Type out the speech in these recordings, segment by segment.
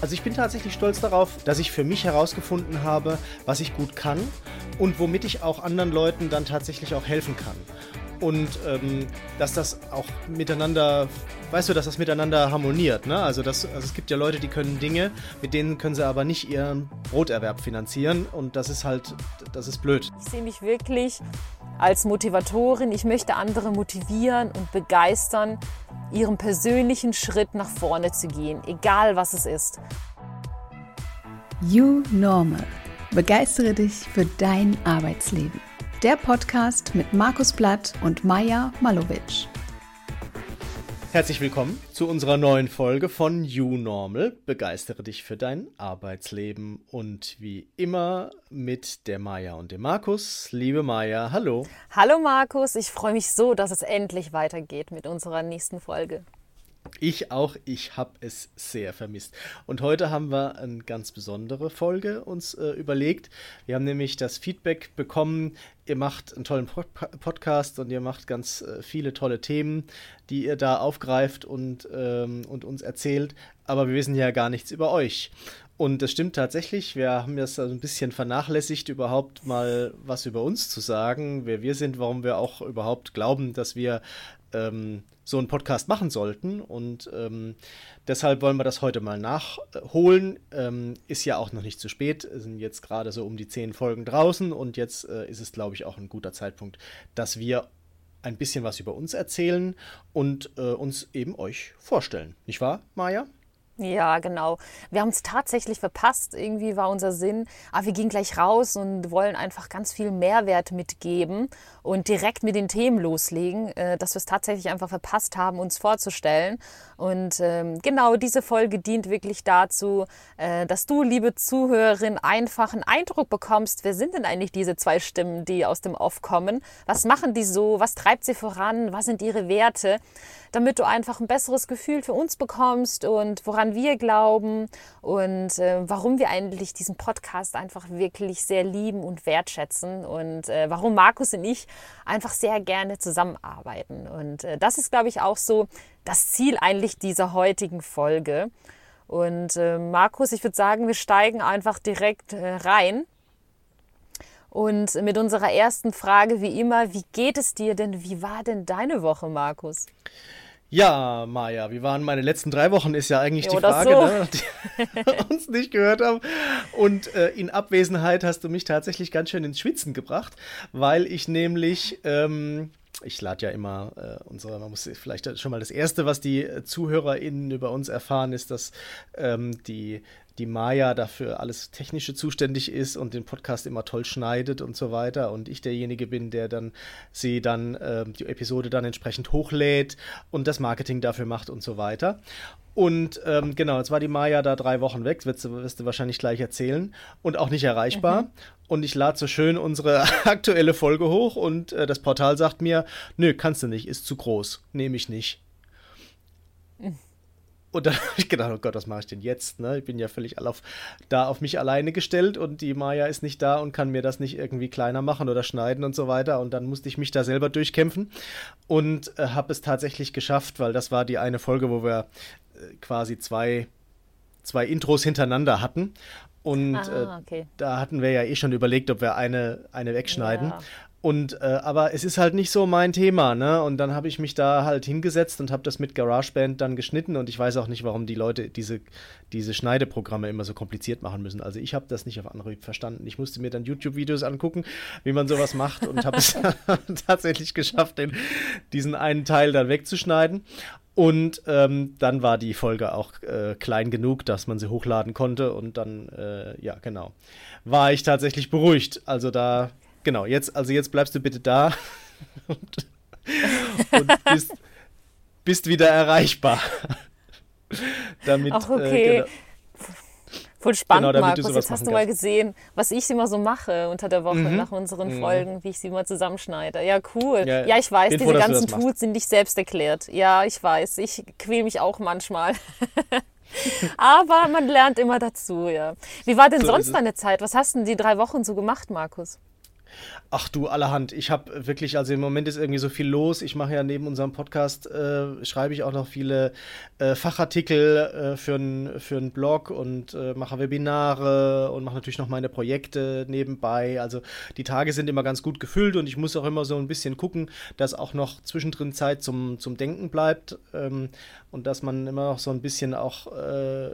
Also ich bin tatsächlich stolz darauf, dass ich für mich herausgefunden habe, was ich gut kann und womit ich auch anderen Leuten dann tatsächlich auch helfen kann. Und ähm, dass das auch miteinander, weißt du, dass das miteinander harmoniert. Ne? Also, das, also es gibt ja Leute, die können Dinge, mit denen können sie aber nicht ihren Broterwerb finanzieren. Und das ist halt, das ist blöd. Ich sehe mich wirklich als Motivatorin. Ich möchte andere motivieren und begeistern, ihren persönlichen Schritt nach vorne zu gehen, egal was es ist. You Normal. Begeistere dich für dein Arbeitsleben. Der Podcast mit Markus Blatt und Maja Malovic. Herzlich willkommen zu unserer neuen Folge von You Normal. Begeistere dich für dein Arbeitsleben. Und wie immer mit der Maja und dem Markus. Liebe Maja, hallo. Hallo Markus, ich freue mich so, dass es endlich weitergeht mit unserer nächsten Folge. Ich auch, ich habe es sehr vermisst. Und heute haben wir eine ganz besondere Folge uns äh, überlegt. Wir haben nämlich das Feedback bekommen, ihr macht einen tollen Pod Podcast und ihr macht ganz äh, viele tolle Themen, die ihr da aufgreift und, ähm, und uns erzählt. Aber wir wissen ja gar nichts über euch. Und das stimmt tatsächlich. Wir haben das also ein bisschen vernachlässigt, überhaupt mal was über uns zu sagen, wer wir sind, warum wir auch überhaupt glauben, dass wir ähm, so einen Podcast machen sollten. Und ähm, deshalb wollen wir das heute mal nachholen. Ähm, ist ja auch noch nicht zu spät. Es sind jetzt gerade so um die zehn Folgen draußen und jetzt äh, ist es, glaube ich, auch ein guter Zeitpunkt, dass wir ein bisschen was über uns erzählen und äh, uns eben euch vorstellen. Nicht wahr, Maja? Ja, genau. Wir haben es tatsächlich verpasst. Irgendwie war unser Sinn, aber ah, wir gehen gleich raus und wollen einfach ganz viel Mehrwert mitgeben und direkt mit den Themen loslegen, äh, dass wir es tatsächlich einfach verpasst haben, uns vorzustellen. Und ähm, genau diese Folge dient wirklich dazu, äh, dass du, liebe Zuhörerin, einfach einen Eindruck bekommst, wer sind denn eigentlich diese zwei Stimmen, die aus dem Off kommen? Was machen die so? Was treibt sie voran? Was sind ihre Werte? Damit du einfach ein besseres Gefühl für uns bekommst und woran wir glauben und äh, warum wir eigentlich diesen Podcast einfach wirklich sehr lieben und wertschätzen und äh, warum Markus und ich einfach sehr gerne zusammenarbeiten. Und äh, das ist, glaube ich, auch so das Ziel eigentlich dieser heutigen Folge. Und äh, Markus, ich würde sagen, wir steigen einfach direkt äh, rein. Und mit unserer ersten Frage, wie immer, wie geht es dir denn? Wie war denn deine Woche, Markus? Ja, Maja, wie waren meine letzten drei Wochen, ist ja eigentlich ja, die Frage, so. ne, die uns nicht gehört haben. Und äh, in Abwesenheit hast du mich tatsächlich ganz schön ins Schwitzen gebracht, weil ich nämlich ähm, ich lade ja immer äh, unsere, man muss vielleicht schon mal das Erste, was die ZuhörerInnen über uns erfahren, ist, dass ähm, die, die Maya dafür alles Technische zuständig ist und den Podcast immer toll schneidet und so weiter. Und ich derjenige bin, der dann sie dann, äh, die Episode dann entsprechend hochlädt und das Marketing dafür macht und so weiter. Und ähm, genau, jetzt war die Maya da drei Wochen weg, wirst du, wirst du wahrscheinlich gleich erzählen, und auch nicht erreichbar. Mhm. Und ich lade so schön unsere aktuelle Folge hoch und äh, das Portal sagt mir, nö, kannst du nicht, ist zu groß, nehme ich nicht. Mhm. Und dann habe ich gedacht, oh Gott, was mache ich denn jetzt? Ne? Ich bin ja völlig auf, da auf mich alleine gestellt und die Maya ist nicht da und kann mir das nicht irgendwie kleiner machen oder schneiden und so weiter. Und dann musste ich mich da selber durchkämpfen und äh, habe es tatsächlich geschafft, weil das war die eine Folge, wo wir äh, quasi zwei, zwei Intros hintereinander hatten. Und ah, äh, okay. äh, da hatten wir ja eh schon überlegt, ob wir eine, eine wegschneiden. Ja. Und äh, aber es ist halt nicht so mein Thema, ne? Und dann habe ich mich da halt hingesetzt und habe das mit GarageBand dann geschnitten und ich weiß auch nicht, warum die Leute diese, diese Schneideprogramme immer so kompliziert machen müssen. Also ich habe das nicht auf Anhieb verstanden. Ich musste mir dann YouTube-Videos angucken, wie man sowas macht und habe es tatsächlich geschafft, den, diesen einen Teil dann wegzuschneiden. Und ähm, dann war die Folge auch äh, klein genug, dass man sie hochladen konnte und dann, äh, ja, genau, war ich tatsächlich beruhigt. Also da genau, jetzt, also jetzt bleibst du bitte da und, und bist, bist, wieder erreichbar. damit, Ach, äh, okay. Äh, genau, Voll spannend, genau, Markus. Jetzt hast du mal gesehen, was ich immer so mache unter der Woche mhm. nach unseren mhm. Folgen, wie ich sie mal zusammenschneide. Ja, cool. Ja, ja ich weiß, diese froh, ganzen Tools sind nicht selbst erklärt. Ja, ich weiß. Ich quäle mich auch manchmal. Aber man lernt immer dazu, ja. Wie war denn so sonst deine Zeit? Was hast du denn die drei Wochen so gemacht, Markus? Ach du, allerhand. Ich habe wirklich, also im Moment ist irgendwie so viel los. Ich mache ja neben unserem Podcast, äh, schreibe ich auch noch viele äh, Fachartikel äh, für einen für Blog und äh, mache Webinare und mache natürlich noch meine Projekte nebenbei. Also die Tage sind immer ganz gut gefüllt und ich muss auch immer so ein bisschen gucken, dass auch noch zwischendrin Zeit zum, zum Denken bleibt ähm, und dass man immer noch so ein bisschen auch äh,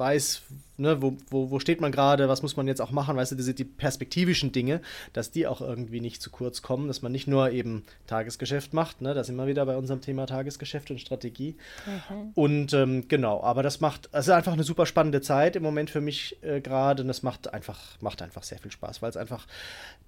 weiß, ne, wo, wo, wo steht man gerade, was muss man jetzt auch machen, weißt du, diese die perspektivischen Dinge, dass die auch irgendwie nicht zu kurz kommen, dass man nicht nur eben Tagesgeschäft macht, ne, da sind wir wieder bei unserem Thema Tagesgeschäft und Strategie. Mhm. Und ähm, genau, aber das macht, es ist einfach eine super spannende Zeit im Moment für mich äh, gerade und das macht einfach, macht einfach sehr viel Spaß, weil es einfach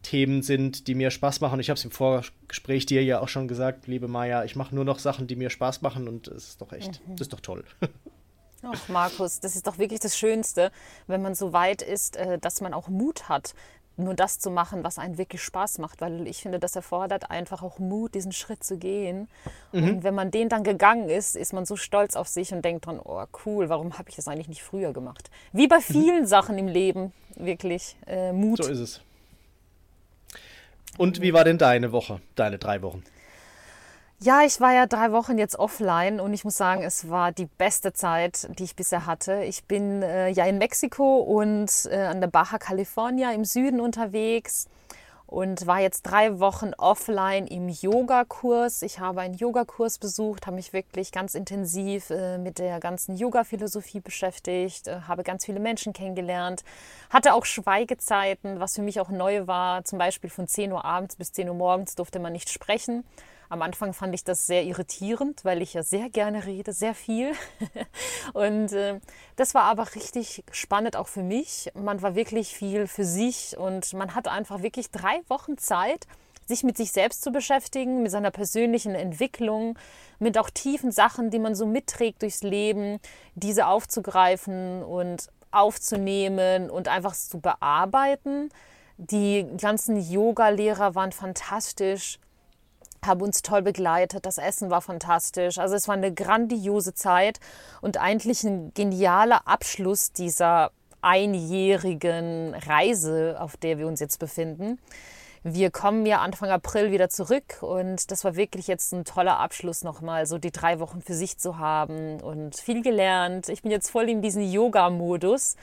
Themen sind, die mir Spaß machen. Ich habe es im Vorgespräch dir ja auch schon gesagt, liebe Maja, ich mache nur noch Sachen, die mir Spaß machen und es ist doch echt, mhm. das ist doch toll. Ach, Markus, das ist doch wirklich das Schönste, wenn man so weit ist, äh, dass man auch Mut hat, nur das zu machen, was einen wirklich Spaß macht. Weil ich finde, das erfordert einfach auch Mut, diesen Schritt zu gehen. Mhm. Und wenn man den dann gegangen ist, ist man so stolz auf sich und denkt dran, oh cool, warum habe ich das eigentlich nicht früher gemacht? Wie bei mhm. vielen mhm. Sachen im Leben, wirklich äh, Mut. So ist es. Und wie war denn deine Woche, deine drei Wochen? Ja, ich war ja drei Wochen jetzt offline und ich muss sagen, es war die beste Zeit, die ich bisher hatte. Ich bin äh, ja in Mexiko und äh, an der Baja California im Süden unterwegs und war jetzt drei Wochen offline im Yogakurs. Ich habe einen Yogakurs besucht, habe mich wirklich ganz intensiv äh, mit der ganzen Yoga-Philosophie beschäftigt, äh, habe ganz viele Menschen kennengelernt, hatte auch Schweigezeiten, was für mich auch neu war. Zum Beispiel von 10 Uhr abends bis 10 Uhr morgens durfte man nicht sprechen. Am Anfang fand ich das sehr irritierend, weil ich ja sehr gerne rede, sehr viel. und äh, das war aber richtig spannend auch für mich. Man war wirklich viel für sich und man hat einfach wirklich drei Wochen Zeit, sich mit sich selbst zu beschäftigen, mit seiner persönlichen Entwicklung, mit auch tiefen Sachen, die man so mitträgt durchs Leben, diese aufzugreifen und aufzunehmen und einfach zu bearbeiten. Die ganzen Yoga-Lehrer waren fantastisch haben uns toll begleitet. Das Essen war fantastisch. Also es war eine grandiose Zeit und eigentlich ein genialer Abschluss dieser einjährigen Reise, auf der wir uns jetzt befinden. Wir kommen ja Anfang April wieder zurück und das war wirklich jetzt ein toller Abschluss nochmal, so die drei Wochen für sich zu haben und viel gelernt. Ich bin jetzt voll in diesem Yoga-Modus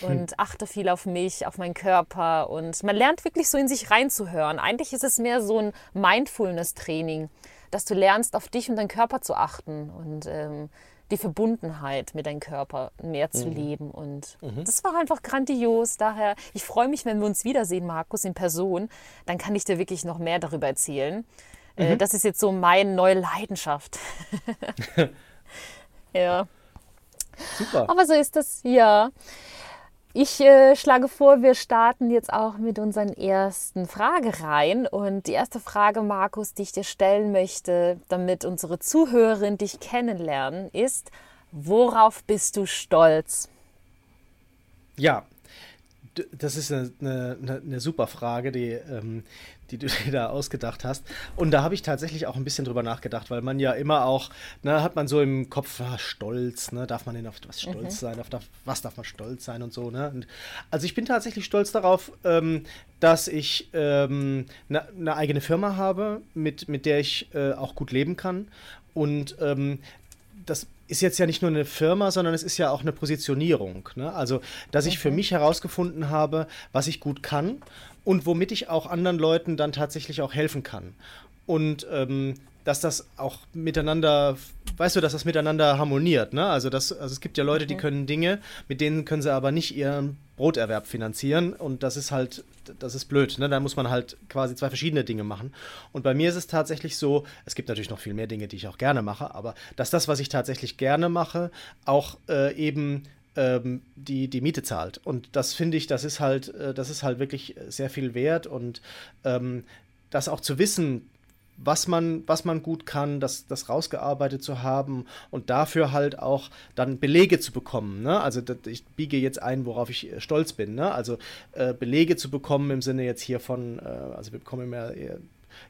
und achte viel auf mich, auf meinen Körper und man lernt wirklich so in sich reinzuhören. Eigentlich ist es mehr so ein Mindfulness-Training, dass du lernst, auf dich und deinen Körper zu achten und ähm, die Verbundenheit mit deinem Körper mehr zu mhm. leben. Und mhm. das war einfach grandios. Daher, ich freue mich, wenn wir uns wiedersehen, Markus, in Person. Dann kann ich dir wirklich noch mehr darüber erzählen. Äh, mhm. das ist jetzt so meine neue Leidenschaft. ja. Super. Aber so ist das, ja. Ich äh, schlage vor, wir starten jetzt auch mit unseren ersten Fragereihen. Und die erste Frage, Markus, die ich dir stellen möchte, damit unsere Zuhörerinnen dich kennenlernen, ist, worauf bist du stolz? Ja, das ist eine, eine, eine super Frage, die, ähm, die du dir da ausgedacht hast. Und da habe ich tatsächlich auch ein bisschen drüber nachgedacht, weil man ja immer auch, ne, hat man so im Kopf, ah, stolz, ne, darf man denn auf was stolz mhm. sein, auf was darf man stolz sein und so, ne? Und also ich bin tatsächlich stolz darauf, ähm, dass ich ähm, eine, eine eigene Firma habe, mit, mit der ich äh, auch gut leben kann. Und ähm, das ist jetzt ja nicht nur eine Firma, sondern es ist ja auch eine Positionierung. Ne? Also, dass ich für mich herausgefunden habe, was ich gut kann und womit ich auch anderen Leuten dann tatsächlich auch helfen kann. Und ähm, dass das auch miteinander, weißt du, dass das miteinander harmoniert, ne? Also, das, also es gibt ja Leute, die mhm. können Dinge, mit denen können sie aber nicht ihren Broterwerb finanzieren und das ist halt, das ist blöd, ne? Da muss man halt quasi zwei verschiedene Dinge machen. Und bei mir ist es tatsächlich so, es gibt natürlich noch viel mehr Dinge, die ich auch gerne mache, aber dass das, was ich tatsächlich gerne mache, auch äh, eben ähm, die, die Miete zahlt. Und das finde ich, das ist halt, äh, das ist halt wirklich sehr viel wert und ähm, das auch zu wissen, was man, was man gut kann, das, das rausgearbeitet zu haben und dafür halt auch dann Belege zu bekommen. Ne? Also ich biege jetzt ein, worauf ich äh, stolz bin. Ne? Also äh, Belege zu bekommen im Sinne jetzt hier von, äh, also wir bekommen ja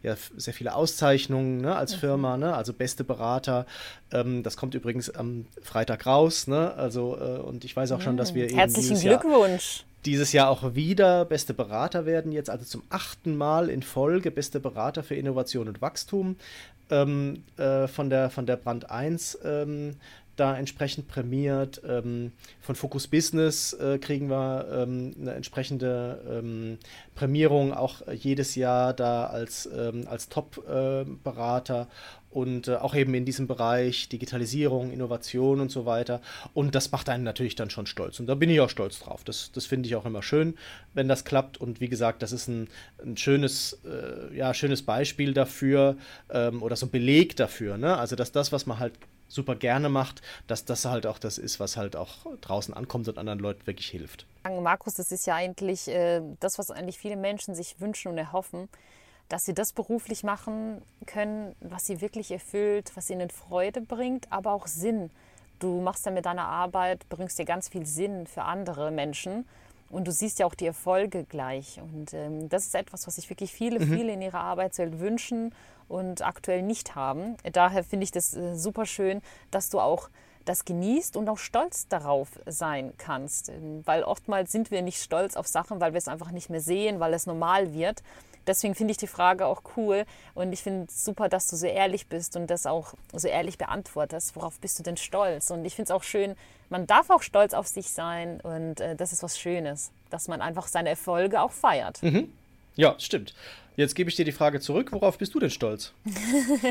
ja sehr viele Auszeichnungen ne, als mhm. Firma, ne, also beste Berater. Ähm, das kommt übrigens am Freitag raus, ne? Also äh, und ich weiß auch schon, dass wir mhm. herzlichen Glückwunsch. Jahr dieses Jahr auch wieder beste Berater werden, jetzt also zum achten Mal in Folge beste Berater für Innovation und Wachstum ähm, äh, von, der, von der Brand 1 ähm, da entsprechend prämiert. Ähm, von Focus Business äh, kriegen wir ähm, eine entsprechende ähm, Prämierung auch jedes Jahr da als, ähm, als Top-Berater äh, und äh, auch eben in diesem Bereich Digitalisierung, Innovation und so weiter. Und das macht einen natürlich dann schon stolz. Und da bin ich auch stolz drauf. Das, das finde ich auch immer schön, wenn das klappt. Und wie gesagt, das ist ein, ein schönes, äh, ja, schönes Beispiel dafür ähm, oder so ein Beleg dafür. Ne? Also, dass das, was man halt super gerne macht, dass das halt auch das ist, was halt auch draußen ankommt und anderen Leuten wirklich hilft. Markus, das ist ja eigentlich äh, das, was eigentlich viele Menschen sich wünschen und erhoffen, dass sie das beruflich machen können, was sie wirklich erfüllt, was ihnen Freude bringt, aber auch Sinn. Du machst ja mit deiner Arbeit, bringst dir ganz viel Sinn für andere Menschen und du siehst ja auch die Erfolge gleich. Und ähm, das ist etwas, was sich wirklich viele, mhm. viele in ihrer Arbeitswelt wünschen und aktuell nicht haben. Daher finde ich das äh, super schön, dass du auch das genießt und auch stolz darauf sein kannst. Ähm, weil oftmals sind wir nicht stolz auf Sachen, weil wir es einfach nicht mehr sehen, weil es normal wird. Deswegen finde ich die Frage auch cool und ich finde es super, dass du so ehrlich bist und das auch so ehrlich beantwortest. Worauf bist du denn stolz? Und ich finde es auch schön, man darf auch stolz auf sich sein und äh, das ist was Schönes, dass man einfach seine Erfolge auch feiert. Mhm. Ja, stimmt. Jetzt gebe ich dir die Frage zurück. Worauf bist du denn stolz?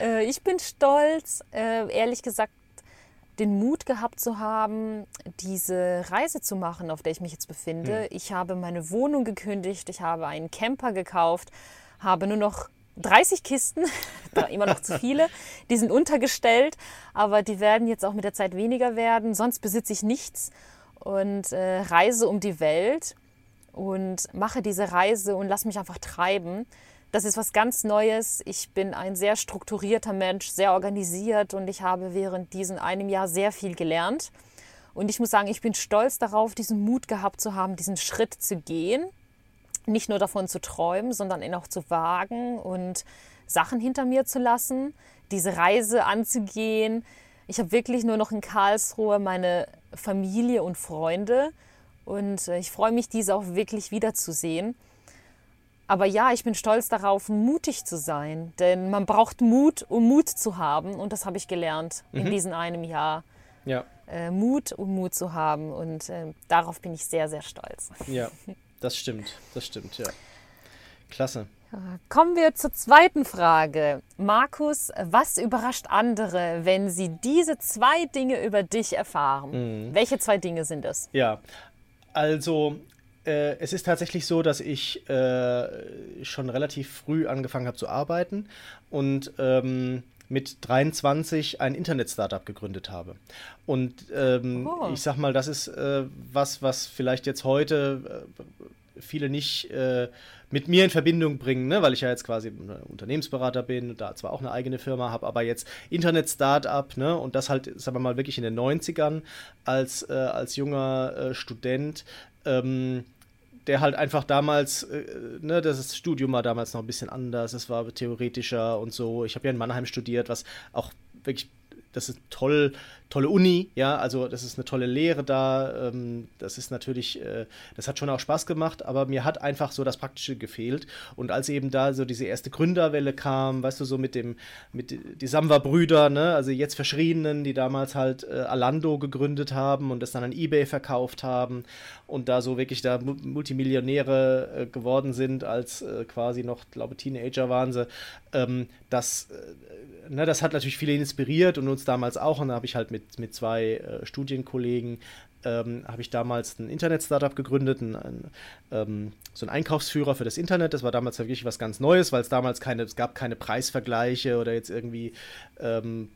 äh, ich bin stolz, äh, ehrlich gesagt, den Mut gehabt zu haben, diese Reise zu machen, auf der ich mich jetzt befinde. Hm. Ich habe meine Wohnung gekündigt, ich habe einen Camper gekauft, habe nur noch 30 Kisten, immer noch zu viele, die sind untergestellt, aber die werden jetzt auch mit der Zeit weniger werden. Sonst besitze ich nichts und äh, reise um die Welt und mache diese Reise und lass mich einfach treiben. Das ist was ganz Neues. Ich bin ein sehr strukturierter Mensch, sehr organisiert und ich habe während diesem einem Jahr sehr viel gelernt. Und ich muss sagen, ich bin stolz darauf, diesen Mut gehabt zu haben, diesen Schritt zu gehen. Nicht nur davon zu träumen, sondern ihn auch zu wagen und Sachen hinter mir zu lassen, diese Reise anzugehen. Ich habe wirklich nur noch in Karlsruhe meine Familie und Freunde und äh, ich freue mich, diese auch wirklich wiederzusehen. Aber ja, ich bin stolz darauf, mutig zu sein, denn man braucht Mut, um Mut zu haben. Und das habe ich gelernt mhm. in diesem einem Jahr. Ja. Äh, Mut, um Mut zu haben. Und äh, darauf bin ich sehr, sehr stolz. Ja, das stimmt. Das stimmt, ja. Klasse. Kommen wir zur zweiten Frage. Markus, was überrascht andere, wenn sie diese zwei Dinge über dich erfahren? Mhm. Welche zwei Dinge sind es? Ja, also, äh, es ist tatsächlich so, dass ich äh, schon relativ früh angefangen habe zu arbeiten und ähm, mit 23 ein Internet-Startup gegründet habe. Und ähm, oh. ich sag mal, das ist äh, was, was vielleicht jetzt heute äh, viele nicht äh, mit mir in Verbindung bringen, ne? weil ich ja jetzt quasi Unternehmensberater bin, da zwar auch eine eigene Firma habe, aber jetzt Internet-Startup ne? und das halt, sagen wir mal, wirklich in den 90ern als, äh, als junger äh, Student. Ähm, der halt einfach damals, äh, ne, das Studium war damals noch ein bisschen anders, es war theoretischer und so. Ich habe ja in Mannheim studiert, was auch wirklich das ist toll, tolle Uni, ja, also das ist eine tolle Lehre da, ähm, das ist natürlich, äh, das hat schon auch Spaß gemacht, aber mir hat einfach so das Praktische gefehlt. Und als eben da so diese erste Gründerwelle kam, weißt du, so mit dem, mit die Samwa-Brüder, ne, also jetzt Verschriebenen, die damals halt äh, Alando gegründet haben und das dann an Ebay verkauft haben und da so wirklich da Multimillionäre äh, geworden sind, als äh, quasi noch, glaube Teenager waren sie, ähm, das, äh, ne, das hat natürlich viele inspiriert und uns damals auch und da habe ich halt mit mit, mit zwei äh, Studienkollegen ähm, habe ich damals ein Internet-Startup gegründet, ein, ein, ähm, so ein Einkaufsführer für das Internet. Das war damals wirklich was ganz Neues, weil es damals keine, es gab keine Preisvergleiche oder jetzt irgendwie ähm,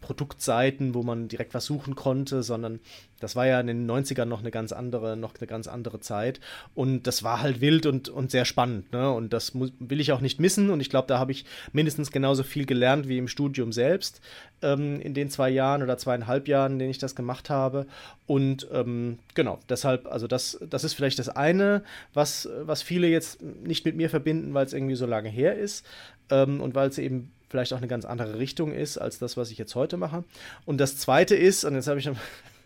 Produktseiten, wo man direkt was suchen konnte, sondern das war ja in den 90ern noch eine ganz andere, noch eine ganz andere Zeit. Und das war halt wild und, und sehr spannend. Ne? Und das muss, will ich auch nicht missen. Und ich glaube, da habe ich mindestens genauso viel gelernt wie im Studium selbst ähm, in den zwei Jahren oder zweieinhalb Jahren, in denen ich das gemacht habe. Und ähm, genau, deshalb, also das, das ist vielleicht das eine, was, was viele jetzt nicht mit mir verbinden, weil es irgendwie so lange her ist. Ähm, und weil es eben vielleicht auch eine ganz andere Richtung ist als das, was ich jetzt heute mache. Und das zweite ist, und jetzt habe ich noch,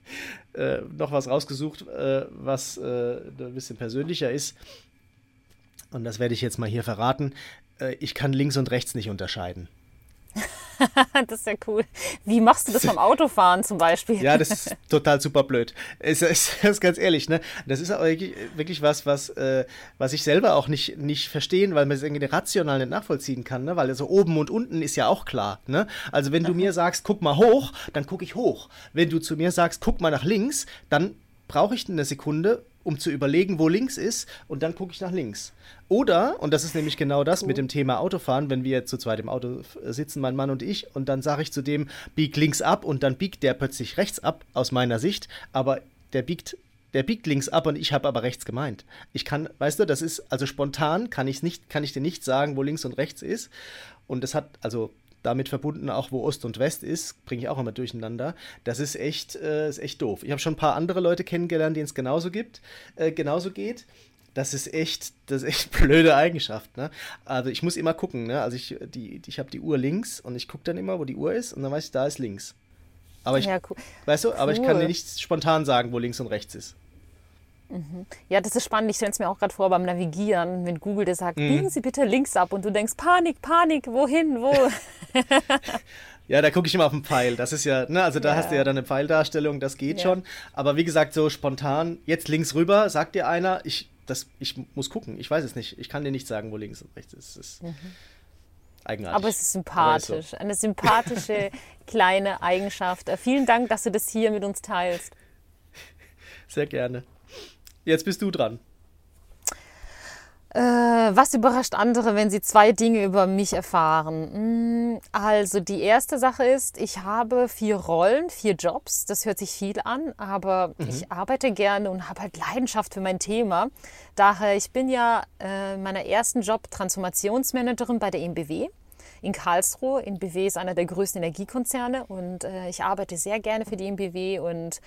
äh, noch was rausgesucht, äh, was äh, ein bisschen persönlicher ist. Und das werde ich jetzt mal hier verraten. Äh, ich kann links und rechts nicht unterscheiden. das ist ja cool. Wie machst du das beim Autofahren zum Beispiel? ja, das ist total super blöd. Es ist, ist, ist ganz ehrlich, ne? Das ist wirklich was, was, äh, was ich selber auch nicht, nicht verstehen, weil man es irgendwie rational nicht nachvollziehen kann, ne? Weil so also oben und unten ist ja auch klar, ne? Also wenn du mir sagst, guck mal hoch, dann gucke ich hoch. Wenn du zu mir sagst, guck mal nach links, dann brauche ich eine Sekunde, um zu überlegen, wo links ist, und dann gucke ich nach links. Oder, und das ist nämlich genau das cool. mit dem Thema Autofahren, wenn wir zu zweit im Auto sitzen, mein Mann und ich, und dann sage ich zu dem, bieg links ab, und dann biegt der plötzlich rechts ab, aus meiner Sicht, aber der biegt der biegt links ab und ich habe aber rechts gemeint. Ich kann, weißt du, das ist also spontan kann ich nicht, kann ich dir nicht sagen, wo links und rechts ist. Und das hat also damit verbunden auch, wo Ost und West ist, bringe ich auch immer durcheinander. Das ist echt, äh, ist echt doof. Ich habe schon ein paar andere Leute kennengelernt, denen es genauso gibt, äh, genauso geht. Das ist echt, das ist echt blöde Eigenschaft. Ne? Also ich muss immer gucken. Ne? Also ich, die, ich habe die Uhr links und ich gucke dann immer, wo die Uhr ist und dann weiß ich, da ist links. Aber ich, ja, cool. weißt du, aber cool. ich kann dir nicht spontan sagen, wo links und rechts ist. Mhm. Ja, das ist spannend. Ich stelle es mir auch gerade vor beim Navigieren, wenn Google dir sagt, mhm. biegen Sie bitte links ab und du denkst, Panik, Panik, wohin, wo? ja, da gucke ich immer auf den Pfeil. Das ist ja, ne, also da ja. hast du ja dann eine Pfeildarstellung, das geht ja. schon. Aber wie gesagt, so spontan, jetzt links rüber, sagt dir einer, ich, das, ich muss gucken, ich weiß es nicht. Ich kann dir nicht sagen, wo links und rechts ist. ist mhm. Eigenartig. Aber es ist sympathisch. So. Eine sympathische kleine Eigenschaft. Vielen Dank, dass du das hier mit uns teilst. Sehr gerne. Jetzt bist du dran. Äh, was überrascht andere, wenn sie zwei Dinge über mich erfahren? Hm, also die erste Sache ist, ich habe vier Rollen, vier Jobs. Das hört sich viel an, aber mhm. ich arbeite gerne und habe halt Leidenschaft für mein Thema. Daher, ich bin ja äh, in meiner ersten Job Transformationsmanagerin bei der EMBW in Karlsruhe. EMBW ist einer der größten Energiekonzerne und äh, ich arbeite sehr gerne für die EMBW und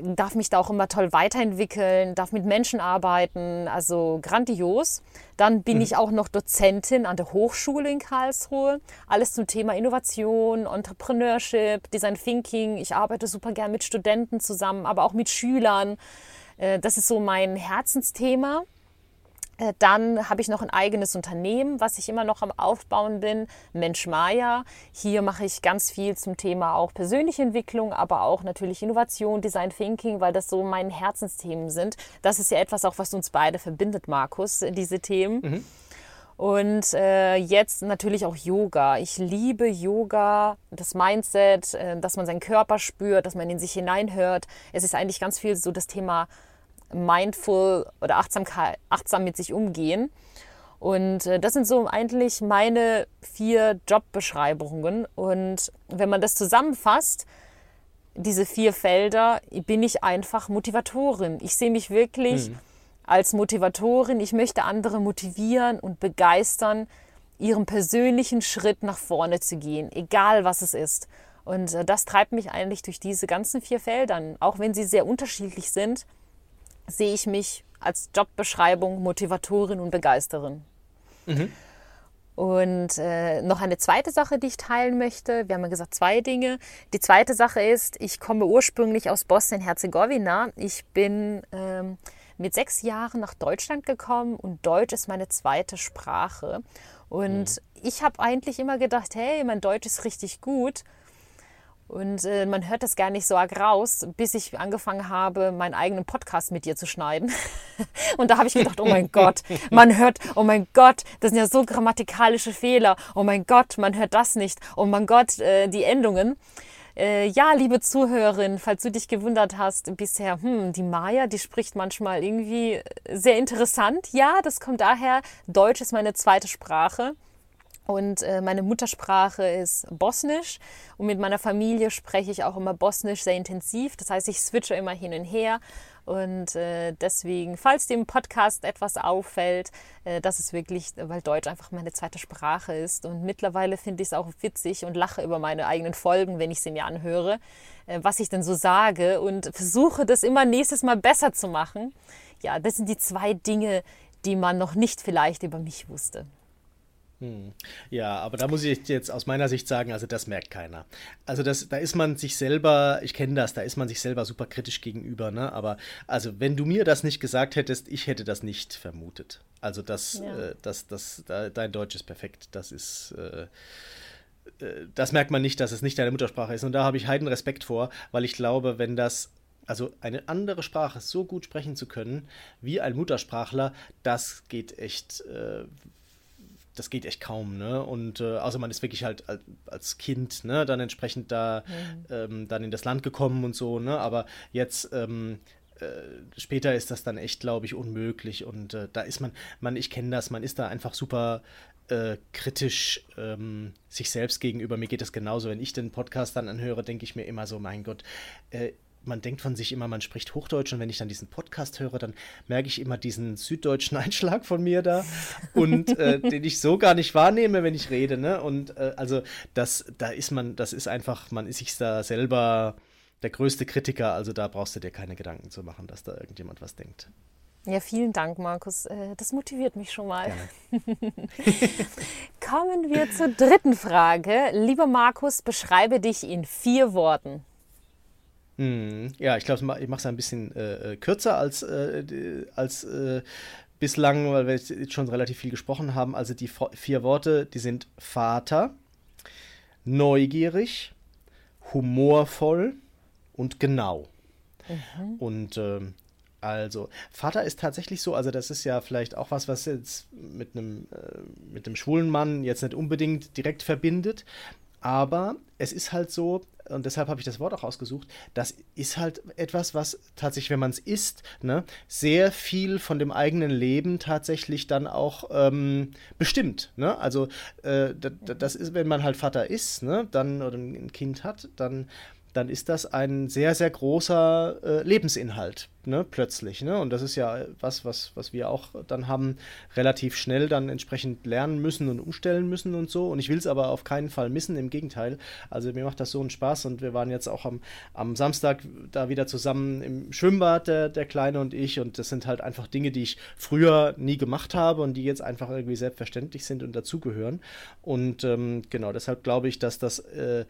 darf mich da auch immer toll weiterentwickeln, darf mit Menschen arbeiten, also grandios. Dann bin mhm. ich auch noch Dozentin an der Hochschule in Karlsruhe. Alles zum Thema Innovation, Entrepreneurship, Design Thinking. Ich arbeite super gern mit Studenten zusammen, aber auch mit Schülern. Äh, das ist so mein Herzensthema. Äh, dann habe ich noch ein eigenes Unternehmen, was ich immer noch am Aufbauen bin, Mensch Maya. Hier mache ich ganz viel zum Thema auch persönliche Entwicklung, aber auch natürlich Innovation, Design Thinking, weil das so meine Herzensthemen sind. Das ist ja etwas auch, was uns beide verbindet, Markus, diese Themen. Mhm. Und äh, jetzt natürlich auch Yoga. Ich liebe Yoga, das Mindset, äh, dass man seinen Körper spürt, dass man in sich hineinhört. Es ist eigentlich ganz viel so das Thema mindful oder Achtsamkeit, achtsam mit sich umgehen. Und äh, das sind so eigentlich meine vier Jobbeschreibungen. Und wenn man das zusammenfasst, diese vier Felder, bin ich einfach Motivatorin. Ich sehe mich wirklich mhm. als Motivatorin. Ich möchte andere motivieren und begeistern, ihren persönlichen Schritt nach vorne zu gehen, egal was es ist. Und äh, das treibt mich eigentlich durch diese ganzen vier Feldern, auch wenn sie sehr unterschiedlich sind sehe ich mich als Jobbeschreibung Motivatorin und Begeisterin. Mhm. Und äh, noch eine zweite Sache, die ich teilen möchte. Wir haben ja gesagt, zwei Dinge. Die zweite Sache ist, ich komme ursprünglich aus Bosnien-Herzegowina. Ich bin ähm, mit sechs Jahren nach Deutschland gekommen und Deutsch ist meine zweite Sprache. Und mhm. ich habe eigentlich immer gedacht, hey, mein Deutsch ist richtig gut. Und äh, man hört das gar nicht so arg raus, bis ich angefangen habe, meinen eigenen Podcast mit dir zu schneiden. und da habe ich gedacht, oh mein Gott, man hört, oh mein Gott, das sind ja so grammatikalische Fehler. Oh mein Gott, man hört das nicht. Oh mein Gott, äh, die Endungen. Äh, ja, liebe Zuhörerin, falls du dich gewundert hast bisher, hm, die Maya, die spricht manchmal irgendwie sehr interessant. Ja, das kommt daher, Deutsch ist meine zweite Sprache. Und äh, meine Muttersprache ist Bosnisch und mit meiner Familie spreche ich auch immer Bosnisch sehr intensiv. Das heißt, ich switche immer hin und her. Und äh, deswegen, falls dem Podcast etwas auffällt, äh, das ist wirklich, weil Deutsch einfach meine zweite Sprache ist. Und mittlerweile finde ich es auch witzig und lache über meine eigenen Folgen, wenn ich sie mir anhöre, äh, was ich denn so sage und versuche das immer nächstes Mal besser zu machen. Ja, das sind die zwei Dinge, die man noch nicht vielleicht über mich wusste. Hm. Ja, aber da muss ich jetzt aus meiner Sicht sagen, also das merkt keiner. Also das, da ist man sich selber, ich kenne das, da ist man sich selber super kritisch gegenüber, ne? Aber also wenn du mir das nicht gesagt hättest, ich hätte das nicht vermutet. Also das, ja. äh, das, das, da, dein Deutsch ist perfekt. Das ist äh, äh, das merkt man nicht, dass es nicht deine Muttersprache ist. Und da habe ich heiden Respekt vor, weil ich glaube, wenn das also eine andere Sprache so gut sprechen zu können wie ein Muttersprachler, das geht echt äh, das geht echt kaum, ne? Und äh, außer man ist wirklich halt als, Kind, ne, dann entsprechend da mhm. ähm, dann in das Land gekommen und so, ne? Aber jetzt ähm, äh, später ist das dann echt, glaube ich, unmöglich. Und äh, da ist man, man, ich kenne das, man ist da einfach super äh, kritisch ähm, sich selbst gegenüber. Mir geht das genauso. Wenn ich den Podcast dann anhöre, denke ich mir immer so, mein Gott, äh, man denkt von sich immer, man spricht Hochdeutsch und wenn ich dann diesen Podcast höre, dann merke ich immer diesen süddeutschen Einschlag von mir da und äh, den ich so gar nicht wahrnehme, wenn ich rede. Ne? Und äh, also das, da ist man, das ist einfach, man ist sich da selber der größte Kritiker, also da brauchst du dir keine Gedanken zu machen, dass da irgendjemand was denkt. Ja, vielen Dank, Markus. Äh, das motiviert mich schon mal. Kommen wir zur dritten Frage. Lieber Markus, beschreibe dich in vier Worten. Hm, ja, ich glaube, ich mache es ein bisschen äh, äh, kürzer als, äh, als äh, bislang, weil wir jetzt schon relativ viel gesprochen haben. Also die vier Worte, die sind Vater, neugierig, humorvoll und genau. Mhm. Und ähm, also, Vater ist tatsächlich so, also das ist ja vielleicht auch was, was jetzt mit einem, äh, mit einem schwulen Mann jetzt nicht unbedingt direkt verbindet, aber es ist halt so, und deshalb habe ich das Wort auch ausgesucht, das ist halt etwas, was tatsächlich, wenn man es isst, ne, sehr viel von dem eigenen Leben tatsächlich dann auch ähm, bestimmt. Ne? Also äh, das ist, wenn man halt Vater ist, ne, dann oder ein Kind hat, dann dann ist das ein sehr, sehr großer äh, Lebensinhalt, ne, plötzlich. Ne? Und das ist ja was, was, was wir auch dann haben, relativ schnell dann entsprechend lernen müssen und umstellen müssen und so. Und ich will es aber auf keinen Fall missen, im Gegenteil. Also mir macht das so einen Spaß und wir waren jetzt auch am, am Samstag da wieder zusammen im Schwimmbad, der, der Kleine und ich. Und das sind halt einfach Dinge, die ich früher nie gemacht habe und die jetzt einfach irgendwie selbstverständlich sind und dazugehören. Und ähm, genau, deshalb glaube ich, dass das äh,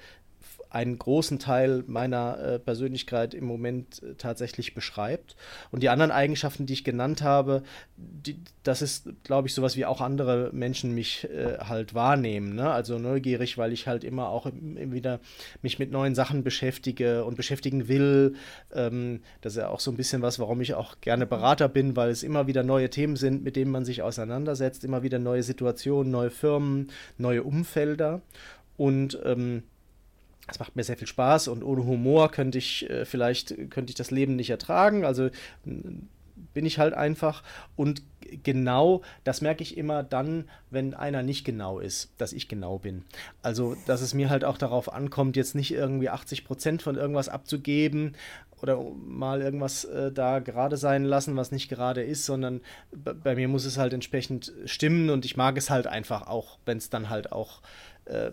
einen großen Teil meiner äh, Persönlichkeit im Moment äh, tatsächlich beschreibt. Und die anderen Eigenschaften, die ich genannt habe, die, das ist, glaube ich, sowas wie auch andere Menschen mich äh, halt wahrnehmen. Ne? Also neugierig, weil ich halt immer auch im, wieder mich mit neuen Sachen beschäftige und beschäftigen will. Ähm, das ist ja auch so ein bisschen was, warum ich auch gerne Berater bin, weil es immer wieder neue Themen sind, mit denen man sich auseinandersetzt, immer wieder neue Situationen, neue Firmen, neue Umfelder. Und ähm, es macht mir sehr viel Spaß und ohne Humor könnte ich äh, vielleicht könnte ich das Leben nicht ertragen. Also bin ich halt einfach und genau, das merke ich immer dann, wenn einer nicht genau ist, dass ich genau bin. Also, dass es mir halt auch darauf ankommt, jetzt nicht irgendwie 80 Prozent von irgendwas abzugeben oder mal irgendwas äh, da gerade sein lassen, was nicht gerade ist, sondern bei mir muss es halt entsprechend stimmen und ich mag es halt einfach auch, wenn es dann halt auch äh,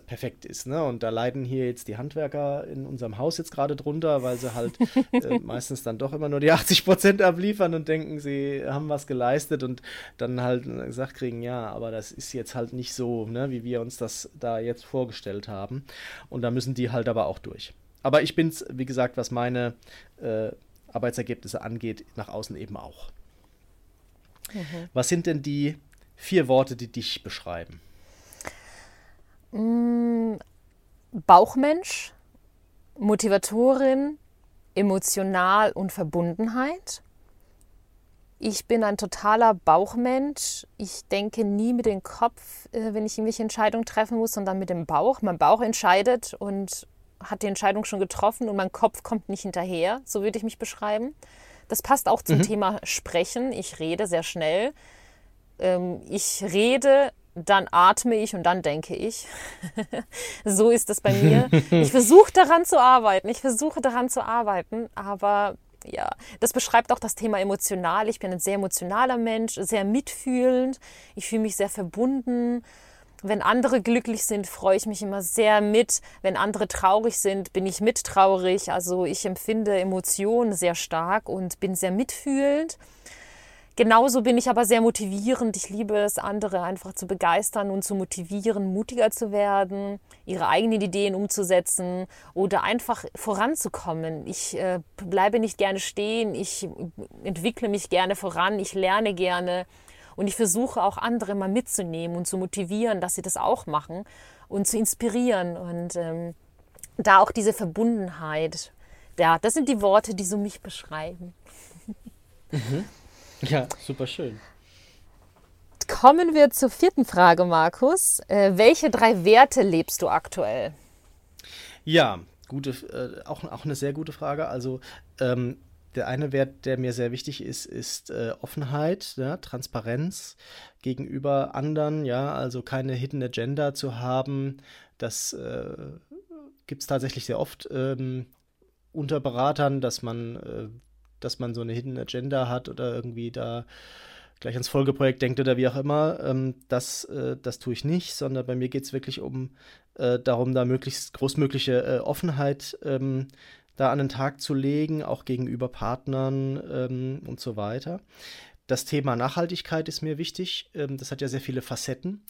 perfekt ist. Ne? Und da leiden hier jetzt die Handwerker in unserem Haus jetzt gerade drunter, weil sie halt äh, meistens dann doch immer nur die 80 Prozent abliefern und denken, sie haben was geleistet und dann halt gesagt kriegen, ja, aber das ist jetzt halt nicht so, ne, wie wir uns das da jetzt vorgestellt haben. Und da müssen die halt aber auch durch. Aber ich bin es, wie gesagt, was meine äh, Arbeitsergebnisse angeht, nach außen eben auch. Mhm. Was sind denn die vier Worte, die dich beschreiben? Mm, Bauchmensch, Motivatorin, emotional und Verbundenheit. Ich bin ein totaler Bauchmensch. Ich denke nie mit dem Kopf, äh, wenn ich irgendwelche Entscheidungen treffen muss, sondern mit dem Bauch. Mein Bauch entscheidet und hat die Entscheidung schon getroffen und mein Kopf kommt nicht hinterher. So würde ich mich beschreiben. Das passt auch zum mhm. Thema Sprechen. Ich rede sehr schnell. Ähm, ich rede dann atme ich und dann denke ich. so ist es bei mir. Ich versuche daran zu arbeiten. Ich versuche daran zu arbeiten, aber ja, das beschreibt auch das Thema emotional. Ich bin ein sehr emotionaler Mensch, sehr mitfühlend. Ich fühle mich sehr verbunden. Wenn andere glücklich sind, freue ich mich immer sehr mit. Wenn andere traurig sind, bin ich mittraurig. Also ich empfinde Emotionen sehr stark und bin sehr mitfühlend. Genauso bin ich aber sehr motivierend. Ich liebe es, andere einfach zu begeistern und zu motivieren, mutiger zu werden, ihre eigenen Ideen umzusetzen oder einfach voranzukommen. Ich äh, bleibe nicht gerne stehen, ich entwickle mich gerne voran, ich lerne gerne und ich versuche auch andere mal mitzunehmen und zu motivieren, dass sie das auch machen und zu inspirieren und ähm, da auch diese Verbundenheit. Ja, das sind die Worte, die so mich beschreiben. Mhm. Ja, super schön. Kommen wir zur vierten Frage, Markus. Äh, welche drei Werte lebst du aktuell? Ja, gute, äh, auch, auch eine sehr gute Frage. Also ähm, der eine Wert, der mir sehr wichtig ist, ist äh, Offenheit, ja, Transparenz gegenüber anderen, ja, also keine Hidden Agenda zu haben. Das äh, gibt es tatsächlich sehr oft ähm, unter Beratern, dass man äh, dass man so eine Hidden Agenda hat oder irgendwie da gleich ans Folgeprojekt denkt oder wie auch immer. Ähm, das, äh, das tue ich nicht, sondern bei mir geht es wirklich um äh, darum, da möglichst großmögliche äh, Offenheit ähm, da an den Tag zu legen, auch gegenüber Partnern ähm, und so weiter. Das Thema Nachhaltigkeit ist mir wichtig. Ähm, das hat ja sehr viele Facetten.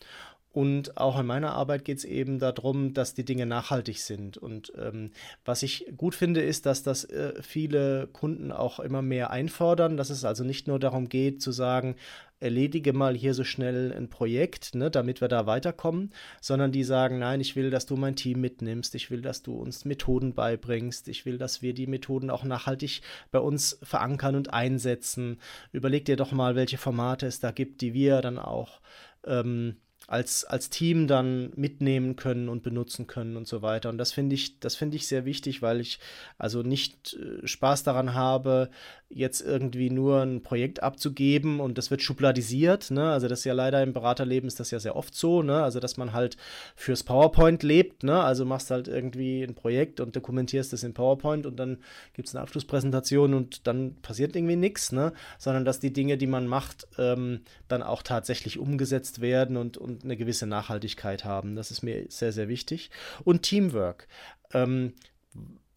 Und auch in meiner Arbeit geht es eben darum, dass die Dinge nachhaltig sind. Und ähm, was ich gut finde, ist, dass das äh, viele Kunden auch immer mehr einfordern, dass es also nicht nur darum geht zu sagen, erledige mal hier so schnell ein Projekt, ne, damit wir da weiterkommen, sondern die sagen, nein, ich will, dass du mein Team mitnimmst, ich will, dass du uns Methoden beibringst, ich will, dass wir die Methoden auch nachhaltig bei uns verankern und einsetzen. Überleg dir doch mal, welche Formate es da gibt, die wir dann auch ähm, als, als Team dann mitnehmen können und benutzen können und so weiter. Und das finde ich, das finde ich sehr wichtig, weil ich also nicht äh, Spaß daran habe, jetzt irgendwie nur ein Projekt abzugeben und das wird schubladisiert. Ne? Also das ist ja leider im Beraterleben ist das ja sehr oft so, ne? Also dass man halt fürs PowerPoint lebt, ne? Also machst halt irgendwie ein Projekt und dokumentierst es in PowerPoint und dann gibt es eine Abschlusspräsentation und dann passiert irgendwie nichts, ne? Sondern dass die Dinge, die man macht, ähm, dann auch tatsächlich umgesetzt werden und, und eine gewisse Nachhaltigkeit haben. Das ist mir sehr, sehr wichtig. Und Teamwork. Ähm,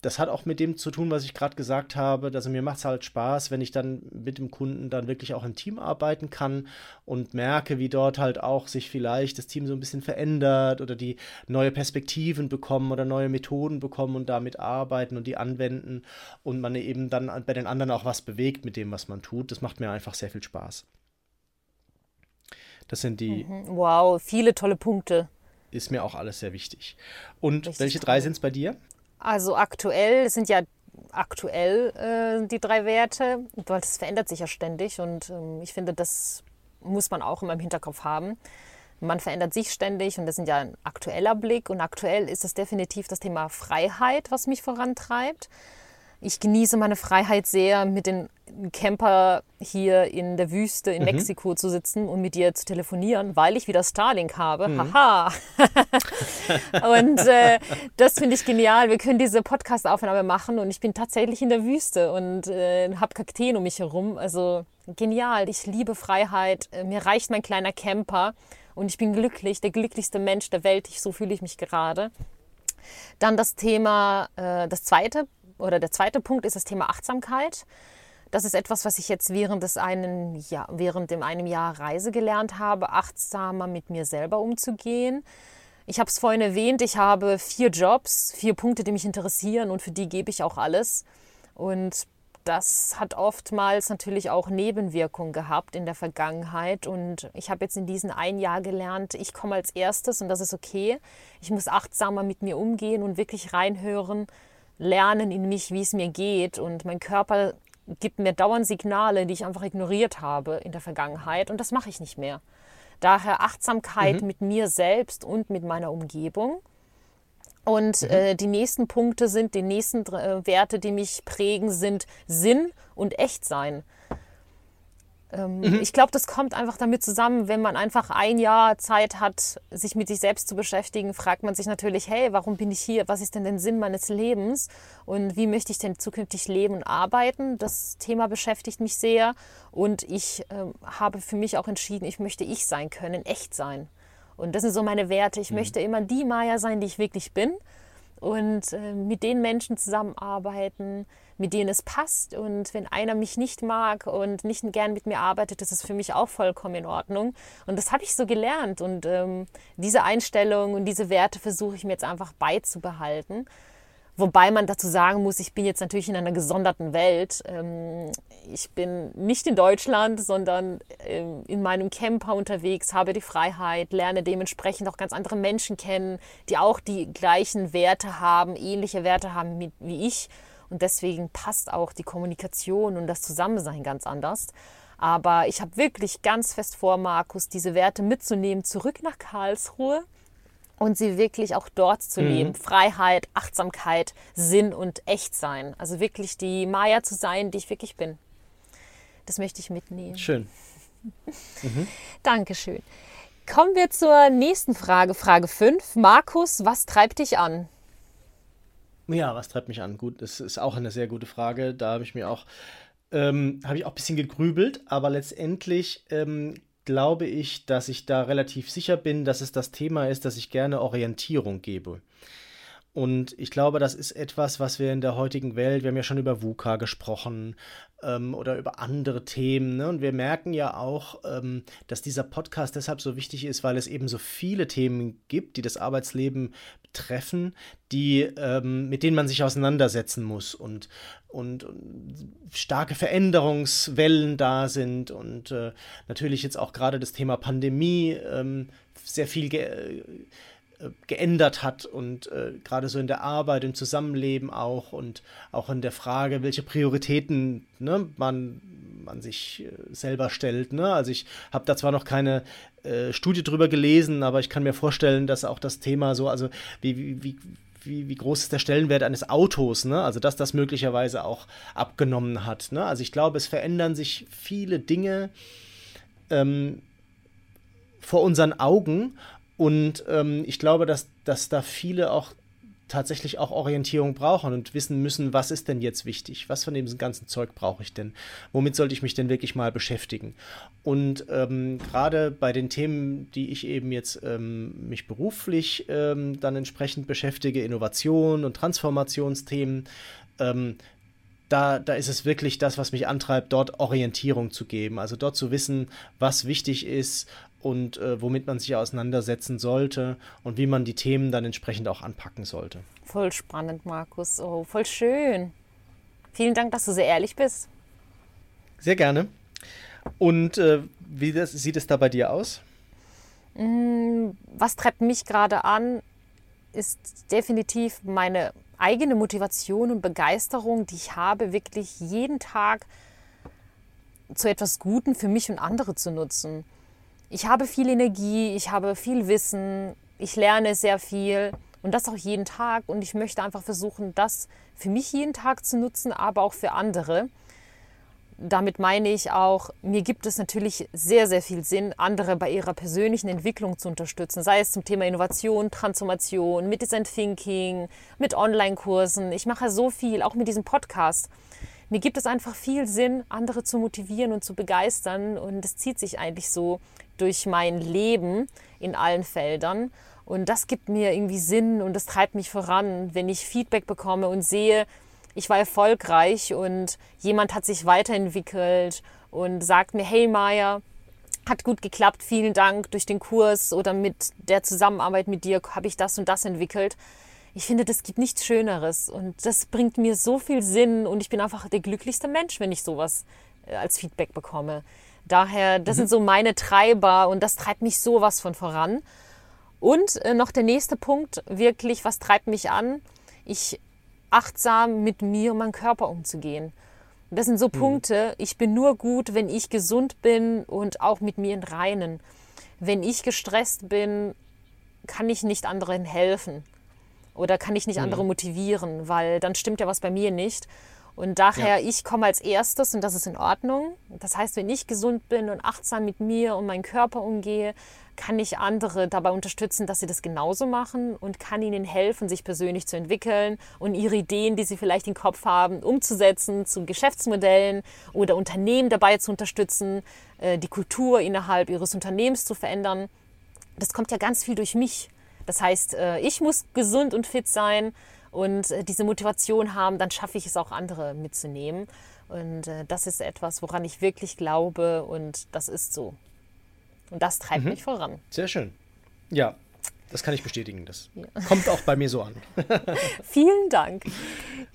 das hat auch mit dem zu tun, was ich gerade gesagt habe. Also mir macht es halt Spaß, wenn ich dann mit dem Kunden dann wirklich auch im Team arbeiten kann und merke, wie dort halt auch sich vielleicht das Team so ein bisschen verändert oder die neue Perspektiven bekommen oder neue Methoden bekommen und damit arbeiten und die anwenden und man eben dann bei den anderen auch was bewegt mit dem, was man tut. Das macht mir einfach sehr viel Spaß. Das sind die. Mhm. Wow, viele tolle Punkte. Ist mir auch alles sehr wichtig. Und Richtig welche drei sind es bei dir? Also aktuell sind ja aktuell äh, die drei Werte, weil das verändert sich ja ständig und ähm, ich finde, das muss man auch immer im Hinterkopf haben. Man verändert sich ständig und das ist ja ein aktueller Blick und aktuell ist es definitiv das Thema Freiheit, was mich vorantreibt. Ich genieße meine Freiheit sehr, mit den Camper hier in der Wüste in mhm. Mexiko zu sitzen und mit dir zu telefonieren, weil ich wieder Starlink habe. Mhm. Haha. und äh, das finde ich genial. Wir können diese Podcast-Aufnahme machen und ich bin tatsächlich in der Wüste und äh, habe Kakteen um mich herum. Also genial. Ich liebe Freiheit. Äh, mir reicht mein kleiner Camper und ich bin glücklich, der glücklichste Mensch der Welt. Ich, so fühle ich mich gerade. Dann das Thema, äh, das zweite oder der zweite Punkt ist das Thema Achtsamkeit. Das ist etwas, was ich jetzt während des einen ja, während dem einem Jahr Reise gelernt habe, achtsamer mit mir selber umzugehen. Ich habe es vorhin erwähnt, ich habe vier Jobs, vier Punkte, die mich interessieren und für die gebe ich auch alles. Und das hat oftmals natürlich auch Nebenwirkungen gehabt in der Vergangenheit. Und ich habe jetzt in diesem ein Jahr gelernt, ich komme als erstes und das ist okay. Ich muss achtsamer mit mir umgehen und wirklich reinhören, lernen in mich, wie es mir geht. Und mein Körper gibt mir dauernd Signale, die ich einfach ignoriert habe in der Vergangenheit. Und das mache ich nicht mehr. Daher Achtsamkeit mhm. mit mir selbst und mit meiner Umgebung. Und mhm. äh, die nächsten Punkte sind, die nächsten äh, Werte, die mich prägen, sind Sinn und Echtsein. Ähm, mhm. Ich glaube, das kommt einfach damit zusammen, wenn man einfach ein Jahr Zeit hat, sich mit sich selbst zu beschäftigen, fragt man sich natürlich, hey, warum bin ich hier? Was ist denn der Sinn meines Lebens? Und wie möchte ich denn zukünftig leben und arbeiten? Das Thema beschäftigt mich sehr. Und ich äh, habe für mich auch entschieden, ich möchte ich sein können, echt sein. Und das sind so meine Werte. Ich mhm. möchte immer die Maya sein, die ich wirklich bin. Und äh, mit den Menschen zusammenarbeiten, mit denen es passt. Und wenn einer mich nicht mag und nicht gern mit mir arbeitet, ist es für mich auch vollkommen in Ordnung. Und das habe ich so gelernt. Und ähm, diese Einstellung und diese Werte versuche ich mir jetzt einfach beizubehalten. Wobei man dazu sagen muss, ich bin jetzt natürlich in einer gesonderten Welt. Ähm, ich bin nicht in Deutschland, sondern ähm, in meinem Camper unterwegs, habe die Freiheit, lerne dementsprechend auch ganz andere Menschen kennen, die auch die gleichen Werte haben, ähnliche Werte haben wie ich. Und deswegen passt auch die Kommunikation und das Zusammensein ganz anders. Aber ich habe wirklich ganz fest vor, Markus, diese Werte mitzunehmen, zurück nach Karlsruhe und sie wirklich auch dort zu mhm. leben. Freiheit, Achtsamkeit, Sinn und Echtsein. Also wirklich die Maya zu sein, die ich wirklich bin. Das möchte ich mitnehmen. Schön. Mhm. Dankeschön. Kommen wir zur nächsten Frage, Frage 5. Markus, was treibt dich an? Ja, was treibt mich an? Gut, das ist auch eine sehr gute Frage. Da habe ich mir auch, ähm, habe ich auch ein bisschen gegrübelt, aber letztendlich ähm, glaube ich, dass ich da relativ sicher bin, dass es das Thema ist, dass ich gerne Orientierung gebe. Und ich glaube, das ist etwas, was wir in der heutigen Welt, wir haben ja schon über VUCA gesprochen ähm, oder über andere Themen. Ne? Und wir merken ja auch, ähm, dass dieser Podcast deshalb so wichtig ist, weil es eben so viele Themen gibt, die das Arbeitsleben betreffen, die, ähm, mit denen man sich auseinandersetzen muss und, und, und starke Veränderungswellen da sind und äh, natürlich jetzt auch gerade das Thema Pandemie ähm, sehr viel ge äh, geändert hat und äh, gerade so in der Arbeit, im Zusammenleben auch und auch in der Frage, welche Prioritäten ne, man, man sich äh, selber stellt. Ne? Also ich habe da zwar noch keine äh, Studie drüber gelesen, aber ich kann mir vorstellen, dass auch das Thema so, also wie, wie, wie wie, groß ist der Stellenwert eines Autos, ne? Also dass das möglicherweise auch abgenommen hat. Ne? Also ich glaube, es verändern sich viele Dinge ähm, vor unseren Augen und ähm, ich glaube, dass, dass da viele auch tatsächlich auch Orientierung brauchen und wissen müssen, was ist denn jetzt wichtig? Was von diesem ganzen Zeug brauche ich denn? Womit sollte ich mich denn wirklich mal beschäftigen? Und ähm, gerade bei den Themen, die ich eben jetzt ähm, mich beruflich ähm, dann entsprechend beschäftige, Innovation und Transformationsthemen, ähm, da, da ist es wirklich das, was mich antreibt, dort Orientierung zu geben. Also dort zu wissen, was wichtig ist und äh, womit man sich auseinandersetzen sollte und wie man die Themen dann entsprechend auch anpacken sollte. Voll spannend, Markus. Oh, voll schön. Vielen Dank, dass du sehr ehrlich bist. Sehr gerne. Und äh, wie das, sieht es da bei dir aus? Mm, was treibt mich gerade an, ist definitiv meine eigene Motivation und Begeisterung, die ich habe, wirklich jeden Tag zu etwas Guten für mich und andere zu nutzen ich habe viel Energie, ich habe viel Wissen, ich lerne sehr viel und das auch jeden Tag. Und ich möchte einfach versuchen, das für mich jeden Tag zu nutzen, aber auch für andere. Damit meine ich auch, mir gibt es natürlich sehr, sehr viel Sinn, andere bei ihrer persönlichen Entwicklung zu unterstützen, sei es zum Thema Innovation, Transformation, mit Design Thinking, mit Online-Kursen. Ich mache so viel, auch mit diesem Podcast. Mir gibt es einfach viel Sinn, andere zu motivieren und zu begeistern und es zieht sich eigentlich so durch mein Leben in allen Feldern. Und das gibt mir irgendwie Sinn und das treibt mich voran, wenn ich Feedback bekomme und sehe, ich war erfolgreich und jemand hat sich weiterentwickelt und sagt mir, hey Maya, hat gut geklappt, vielen Dank durch den Kurs oder mit der Zusammenarbeit mit dir habe ich das und das entwickelt. Ich finde, das gibt nichts Schöneres und das bringt mir so viel Sinn und ich bin einfach der glücklichste Mensch, wenn ich sowas äh, als Feedback bekomme. Daher, das mhm. sind so meine Treiber und das treibt mich sowas von voran. Und äh, noch der nächste Punkt, wirklich, was treibt mich an? Ich achtsam mit mir und meinem Körper umzugehen. Das sind so mhm. Punkte, ich bin nur gut, wenn ich gesund bin und auch mit mir in Reinen. Wenn ich gestresst bin, kann ich nicht anderen helfen oder kann ich nicht mhm. andere motivieren, weil dann stimmt ja was bei mir nicht. Und daher, ja. ich komme als erstes und das ist in Ordnung. Das heißt, wenn ich gesund bin und achtsam mit mir und meinem Körper umgehe, kann ich andere dabei unterstützen, dass sie das genauso machen und kann ihnen helfen, sich persönlich zu entwickeln und ihre Ideen, die sie vielleicht im Kopf haben, umzusetzen zu Geschäftsmodellen oder Unternehmen dabei zu unterstützen, äh, die Kultur innerhalb ihres Unternehmens zu verändern. Das kommt ja ganz viel durch mich. Das heißt, äh, ich muss gesund und fit sein und äh, diese Motivation haben, dann schaffe ich es auch andere mitzunehmen. Und das ist etwas, woran ich wirklich glaube und das ist so. Und das treibt mhm. mich voran. Sehr schön. Ja, das kann ich bestätigen. Das ja. kommt auch bei mir so an. Vielen Dank.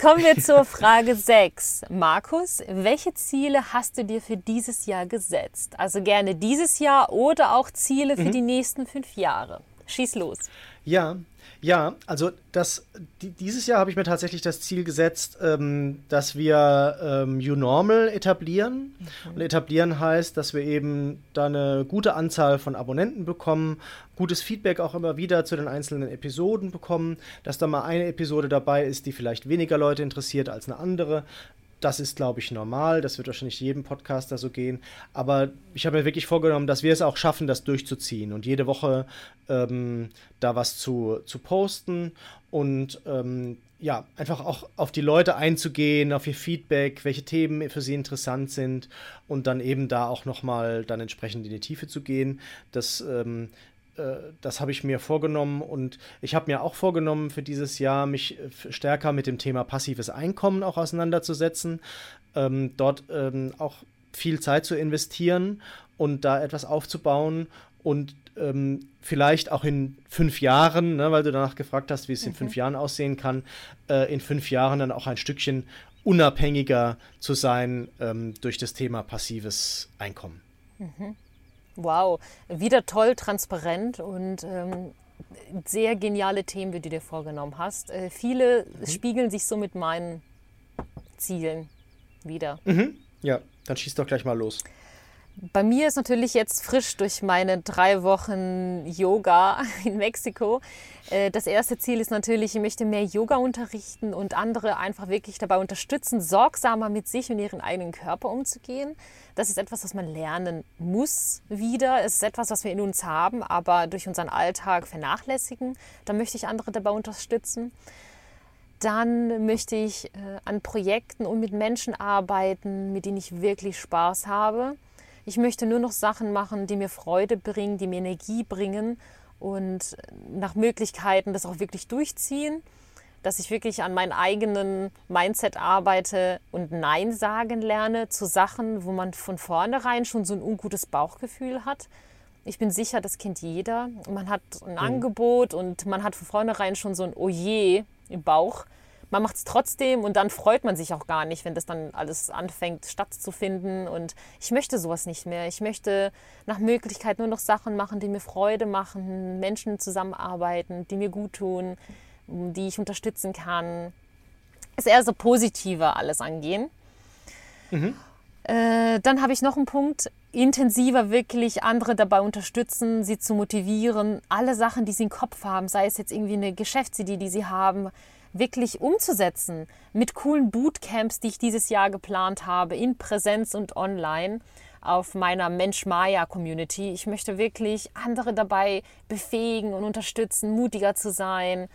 Kommen wir zur Frage 6. Markus, welche Ziele hast du dir für dieses Jahr gesetzt? Also gerne dieses Jahr oder auch Ziele für mhm. die nächsten fünf Jahre. Schieß los. Ja, ja, also das, dieses Jahr habe ich mir tatsächlich das Ziel gesetzt, ähm, dass wir ähm, UNormal etablieren. Mhm. Und etablieren heißt, dass wir eben da eine gute Anzahl von Abonnenten bekommen, gutes Feedback auch immer wieder zu den einzelnen Episoden bekommen, dass da mal eine Episode dabei ist, die vielleicht weniger Leute interessiert als eine andere, das ist, glaube ich, normal. Das wird wahrscheinlich jedem Podcaster so gehen. Aber ich habe mir wirklich vorgenommen, dass wir es auch schaffen, das durchzuziehen und jede Woche ähm, da was zu, zu posten und ähm, ja, einfach auch auf die Leute einzugehen, auf ihr Feedback, welche Themen für sie interessant sind und dann eben da auch nochmal dann entsprechend in die Tiefe zu gehen. Das ähm, äh, das habe ich mir vorgenommen und ich habe mir auch vorgenommen für dieses Jahr, mich äh, stärker mit dem Thema passives Einkommen auch auseinanderzusetzen, ähm, dort ähm, auch viel Zeit zu investieren und da etwas aufzubauen und ähm, vielleicht auch in fünf Jahren, ne, weil du danach gefragt hast, wie es in fünf mhm. Jahren aussehen kann, äh, in fünf Jahren dann auch ein Stückchen unabhängiger zu sein ähm, durch das Thema passives Einkommen. Mhm. Wow, wieder toll, transparent und ähm, sehr geniale Themen, die du dir vorgenommen hast. Äh, viele mhm. spiegeln sich so mit meinen Zielen wieder. Mhm. Ja, dann schieß doch gleich mal los. Bei mir ist natürlich jetzt frisch durch meine drei Wochen Yoga in Mexiko. Äh, das erste Ziel ist natürlich, ich möchte mehr Yoga unterrichten und andere einfach wirklich dabei unterstützen, sorgsamer mit sich und ihren eigenen Körper umzugehen. Das ist etwas, was man lernen muss wieder. Es ist etwas, was wir in uns haben, aber durch unseren Alltag vernachlässigen. Da möchte ich andere dabei unterstützen. Dann möchte ich äh, an Projekten und mit Menschen arbeiten, mit denen ich wirklich Spaß habe ich möchte nur noch Sachen machen, die mir Freude bringen, die mir Energie bringen und nach Möglichkeiten das auch wirklich durchziehen, dass ich wirklich an meinem eigenen Mindset arbeite und Nein sagen lerne zu Sachen, wo man von vornherein schon so ein ungutes Bauchgefühl hat. Ich bin sicher, das kennt jeder. Man hat ein mhm. Angebot und man hat von vornherein schon so ein Oje im Bauch man macht es trotzdem und dann freut man sich auch gar nicht, wenn das dann alles anfängt stattzufinden. Und ich möchte sowas nicht mehr. Ich möchte nach Möglichkeit nur noch Sachen machen, die mir Freude machen, Menschen zusammenarbeiten, die mir gut tun, die ich unterstützen kann. Ist eher so positiver alles angehen. Mhm. Äh, dann habe ich noch einen Punkt, intensiver wirklich andere dabei unterstützen, sie zu motivieren, alle Sachen, die sie im Kopf haben, sei es jetzt irgendwie eine Geschäftsidee, die sie haben, wirklich umzusetzen mit coolen Bootcamps, die ich dieses Jahr geplant habe, in Präsenz und online auf meiner Mensch-Maya-Community. Ich möchte wirklich andere dabei befähigen und unterstützen, mutiger zu sein,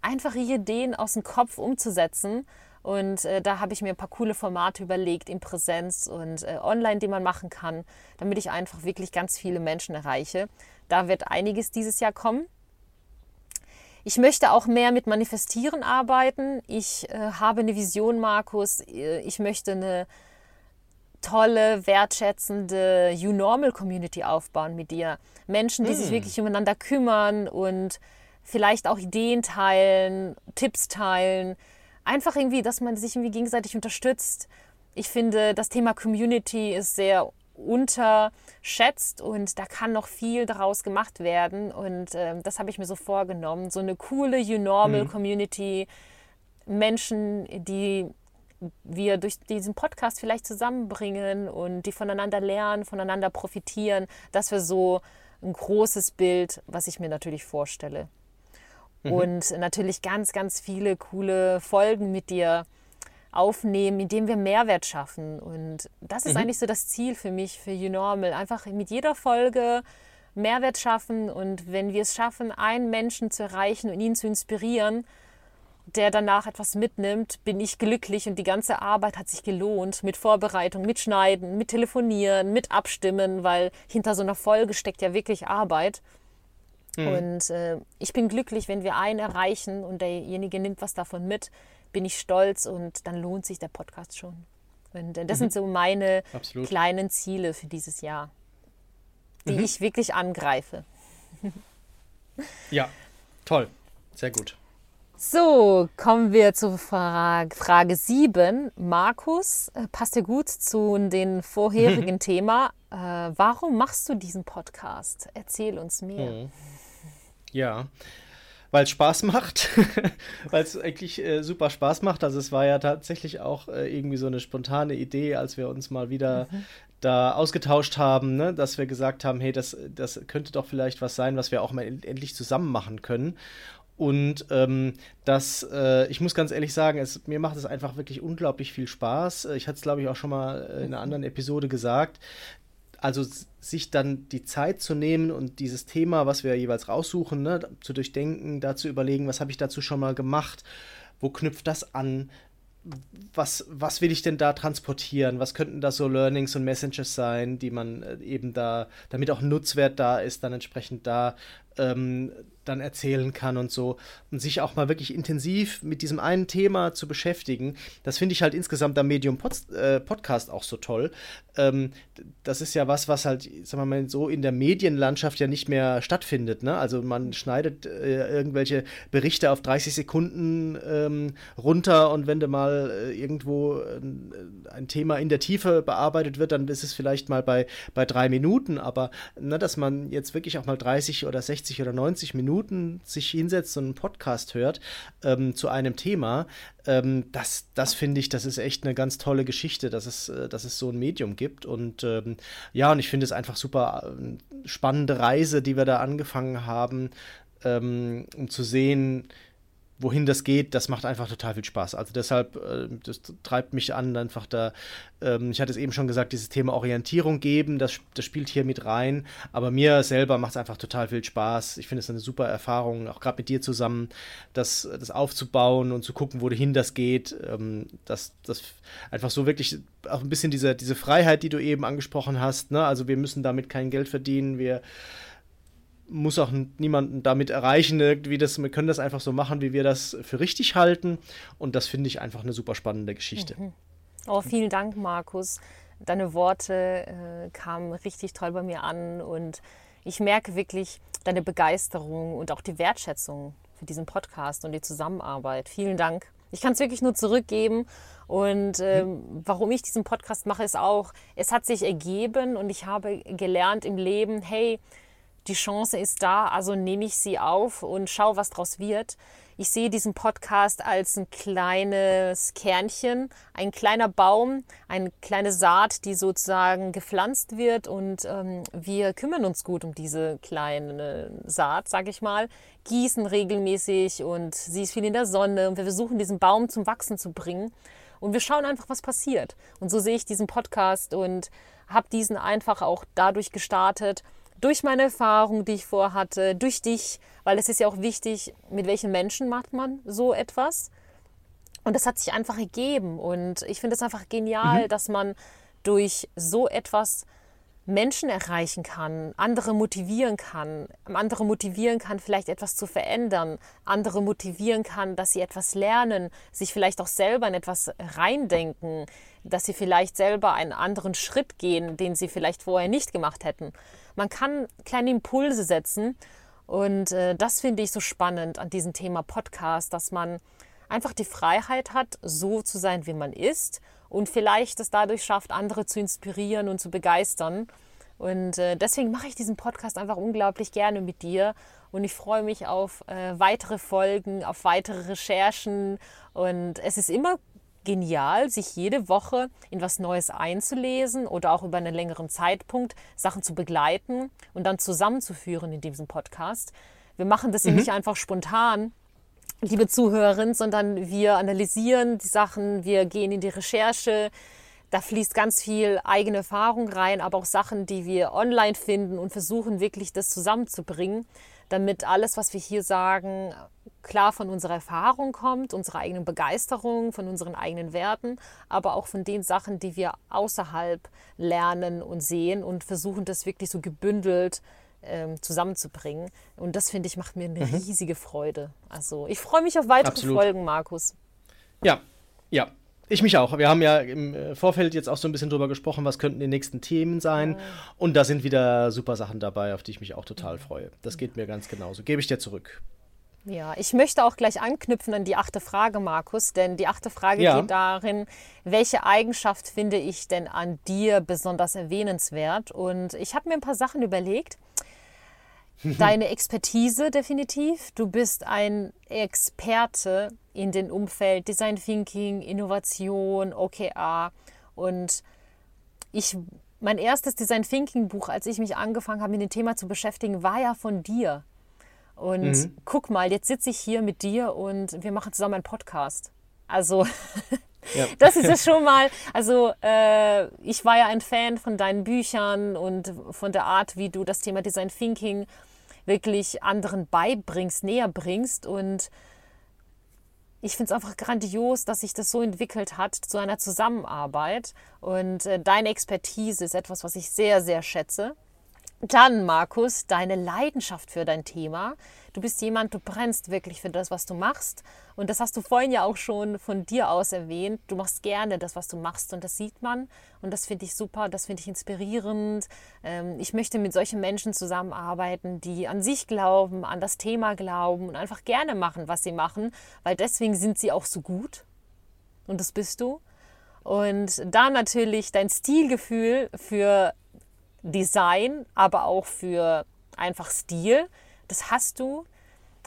einfache Ideen aus dem Kopf umzusetzen. Und äh, da habe ich mir ein paar coole Formate überlegt in Präsenz und äh, online, die man machen kann, damit ich einfach wirklich ganz viele Menschen erreiche. Da wird einiges dieses Jahr kommen. Ich möchte auch mehr mit Manifestieren arbeiten. Ich äh, habe eine Vision, Markus. Äh, ich möchte eine tolle, wertschätzende You-Normal-Community aufbauen mit dir. Menschen, die mm. sich wirklich umeinander kümmern und vielleicht auch Ideen teilen, Tipps teilen. Einfach irgendwie, dass man sich irgendwie gegenseitig unterstützt. Ich finde, das Thema Community ist sehr unterschätzt und da kann noch viel daraus gemacht werden und äh, das habe ich mir so vorgenommen. So eine coole You Normal mhm. Community, Menschen, die wir durch diesen Podcast vielleicht zusammenbringen und die voneinander lernen, voneinander profitieren. Das wäre so ein großes Bild, was ich mir natürlich vorstelle. Mhm. Und natürlich ganz, ganz viele coole Folgen mit dir aufnehmen, indem wir Mehrwert schaffen. Und das ist mhm. eigentlich so das Ziel für mich, für YouNormal. Einfach mit jeder Folge Mehrwert schaffen und wenn wir es schaffen, einen Menschen zu erreichen und ihn zu inspirieren, der danach etwas mitnimmt, bin ich glücklich und die ganze Arbeit hat sich gelohnt mit Vorbereitung, mit Schneiden, mit Telefonieren, mit Abstimmen, weil hinter so einer Folge steckt ja wirklich Arbeit. Mhm. Und äh, ich bin glücklich, wenn wir einen erreichen und derjenige nimmt was davon mit, bin ich stolz und dann lohnt sich der Podcast schon. Und äh, das mhm. sind so meine Absolut. kleinen Ziele für dieses Jahr, die mhm. ich wirklich angreife. ja, toll, sehr gut. So, kommen wir zur Frage, Frage 7. Markus, äh, passt ja gut zu dem vorherigen Thema. Äh, warum machst du diesen Podcast? Erzähl uns mehr. Mhm. Ja, weil es Spaß macht, weil es eigentlich äh, super Spaß macht. Also es war ja tatsächlich auch äh, irgendwie so eine spontane Idee, als wir uns mal wieder mhm. da ausgetauscht haben, ne? dass wir gesagt haben, hey, das, das könnte doch vielleicht was sein, was wir auch mal endlich zusammen machen können. Und ähm, das, äh, ich muss ganz ehrlich sagen, es, mir macht es einfach wirklich unglaublich viel Spaß. Ich hatte es, glaube ich, auch schon mal in einer anderen Episode gesagt also sich dann die Zeit zu nehmen und dieses Thema, was wir jeweils raussuchen, ne, zu durchdenken, da zu überlegen, was habe ich dazu schon mal gemacht, wo knüpft das an, was, was will ich denn da transportieren? Was könnten da so Learnings und Messages sein, die man äh, eben da, damit auch Nutzwert da ist, dann entsprechend da ähm, dann erzählen kann und so. Und sich auch mal wirklich intensiv mit diesem einen Thema zu beschäftigen, das finde ich halt insgesamt am Medium Pod äh, Podcast auch so toll. Ähm, das ist ja was, was halt, sagen wir mal, so in der Medienlandschaft ja nicht mehr stattfindet. Ne? Also man schneidet äh, irgendwelche Berichte auf 30 Sekunden ähm, runter und wenn da mal äh, irgendwo äh, ein Thema in der Tiefe bearbeitet wird, dann ist es vielleicht mal bei, bei drei Minuten. Aber ne, dass man jetzt wirklich auch mal 30 oder 60 oder 90 Minuten Minuten sich hinsetzt und einen Podcast hört ähm, zu einem Thema, ähm, das, das finde ich, das ist echt eine ganz tolle Geschichte, dass es, äh, dass es so ein Medium gibt. Und ähm, ja, und ich finde es einfach super äh, spannende Reise, die wir da angefangen haben, ähm, um zu sehen, wohin das geht, das macht einfach total viel Spaß. Also deshalb, äh, das treibt mich an, einfach da, ähm, ich hatte es eben schon gesagt, dieses Thema Orientierung geben, das, das spielt hier mit rein. Aber mir selber macht es einfach total viel Spaß. Ich finde es eine super Erfahrung, auch gerade mit dir zusammen, das, das aufzubauen und zu gucken, wohin das geht. Ähm, das, das einfach so wirklich auch ein bisschen diese, diese Freiheit, die du eben angesprochen hast. Ne? Also wir müssen damit kein Geld verdienen, wir muss auch niemanden damit erreichen. Irgendwie das, wir können das einfach so machen, wie wir das für richtig halten. Und das finde ich einfach eine super spannende Geschichte. Mhm. Oh, vielen Dank, Markus. Deine Worte äh, kamen richtig toll bei mir an und ich merke wirklich deine Begeisterung und auch die Wertschätzung für diesen Podcast und die Zusammenarbeit. Vielen Dank. Ich kann es wirklich nur zurückgeben. Und ähm, warum ich diesen Podcast mache, ist auch, es hat sich ergeben und ich habe gelernt im Leben, hey, die Chance ist da, also nehme ich sie auf und schaue, was daraus wird. Ich sehe diesen Podcast als ein kleines Kernchen, ein kleiner Baum, eine kleine Saat, die sozusagen gepflanzt wird und ähm, wir kümmern uns gut um diese kleine Saat, sage ich mal, gießen regelmäßig und sie ist viel in der Sonne und wir versuchen diesen Baum zum Wachsen zu bringen und wir schauen einfach, was passiert. Und so sehe ich diesen Podcast und habe diesen einfach auch dadurch gestartet, durch meine Erfahrung, die ich vorhatte, durch dich, weil es ist ja auch wichtig, mit welchen Menschen macht man so etwas. Und das hat sich einfach ergeben. Und ich finde es einfach genial, mhm. dass man durch so etwas Menschen erreichen kann, andere motivieren kann, andere motivieren kann, vielleicht etwas zu verändern, andere motivieren kann, dass sie etwas lernen, sich vielleicht auch selber in etwas reindenken, dass sie vielleicht selber einen anderen Schritt gehen, den sie vielleicht vorher nicht gemacht hätten. Man kann kleine Impulse setzen und äh, das finde ich so spannend an diesem Thema Podcast, dass man einfach die Freiheit hat, so zu sein, wie man ist und vielleicht es dadurch schafft, andere zu inspirieren und zu begeistern. Und äh, deswegen mache ich diesen Podcast einfach unglaublich gerne mit dir und ich freue mich auf äh, weitere Folgen, auf weitere Recherchen und es ist immer genial, sich jede Woche in was Neues einzulesen oder auch über einen längeren Zeitpunkt Sachen zu begleiten und dann zusammenzuführen in diesem Podcast. Wir machen das mhm. ja nicht einfach spontan, liebe Zuhörerin, sondern wir analysieren die Sachen, wir gehen in die Recherche. Da fließt ganz viel eigene Erfahrung rein, aber auch Sachen, die wir online finden und versuchen wirklich das zusammenzubringen, damit alles, was wir hier sagen, klar von unserer Erfahrung kommt, unserer eigenen Begeisterung, von unseren eigenen Werten, aber auch von den Sachen, die wir außerhalb lernen und sehen und versuchen das wirklich so gebündelt ähm, zusammenzubringen. Und das finde ich macht mir eine mhm. riesige Freude. Also ich freue mich auf weitere Absolut. Folgen, Markus. Ja, ja. Ich mich auch. Wir haben ja im äh, Vorfeld jetzt auch so ein bisschen drüber gesprochen, was könnten die nächsten Themen sein. Ja. Und da sind wieder super Sachen dabei, auf die ich mich auch total freue. Das geht mir ganz genauso. Gebe ich dir zurück. Ja, ich möchte auch gleich anknüpfen an die achte Frage, Markus, denn die achte Frage ja. geht darin, welche Eigenschaft finde ich denn an dir besonders erwähnenswert? Und ich habe mir ein paar Sachen überlegt deine Expertise definitiv. Du bist ein Experte in dem Umfeld Design Thinking, Innovation, OKR. Und ich, mein erstes Design Thinking Buch, als ich mich angefangen habe, mit dem Thema zu beschäftigen, war ja von dir. Und mhm. guck mal, jetzt sitze ich hier mit dir und wir machen zusammen einen Podcast. Also Ja. Das ist es schon mal. Also äh, ich war ja ein Fan von deinen Büchern und von der Art, wie du das Thema Design Thinking wirklich anderen beibringst, näher bringst. Und ich finde es einfach grandios, dass sich das so entwickelt hat zu einer Zusammenarbeit. Und äh, deine Expertise ist etwas, was ich sehr, sehr schätze. Dann, Markus, deine Leidenschaft für dein Thema. Du bist jemand, du brennst wirklich für das, was du machst. Und das hast du vorhin ja auch schon von dir aus erwähnt. Du machst gerne das, was du machst. Und das sieht man. Und das finde ich super, das finde ich inspirierend. Ähm, ich möchte mit solchen Menschen zusammenarbeiten, die an sich glauben, an das Thema glauben und einfach gerne machen, was sie machen. Weil deswegen sind sie auch so gut. Und das bist du. Und da natürlich dein Stilgefühl für Design, aber auch für einfach Stil. Das hast du.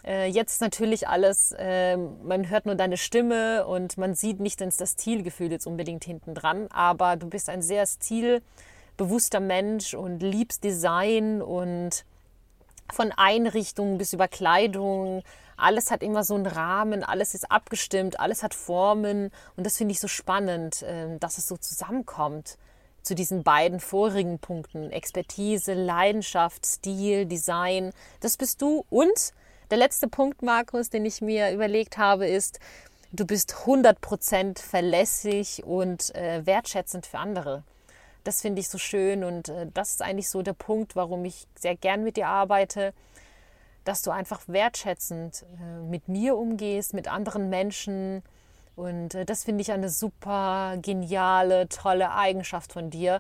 Äh, jetzt natürlich alles, äh, man hört nur deine Stimme und man sieht nicht das Stilgefühl jetzt unbedingt hinten dran, aber du bist ein sehr stilbewusster Mensch und liebst Design und von Einrichtungen bis über Kleidung. Alles hat immer so einen Rahmen, alles ist abgestimmt, alles hat Formen und das finde ich so spannend, äh, dass es so zusammenkommt zu diesen beiden vorigen Punkten. Expertise, Leidenschaft, Stil, Design. Das bist du. Und der letzte Punkt, Markus, den ich mir überlegt habe, ist, du bist 100% verlässlich und äh, wertschätzend für andere. Das finde ich so schön und äh, das ist eigentlich so der Punkt, warum ich sehr gern mit dir arbeite, dass du einfach wertschätzend äh, mit mir umgehst, mit anderen Menschen, und äh, das finde ich eine super geniale, tolle Eigenschaft von dir.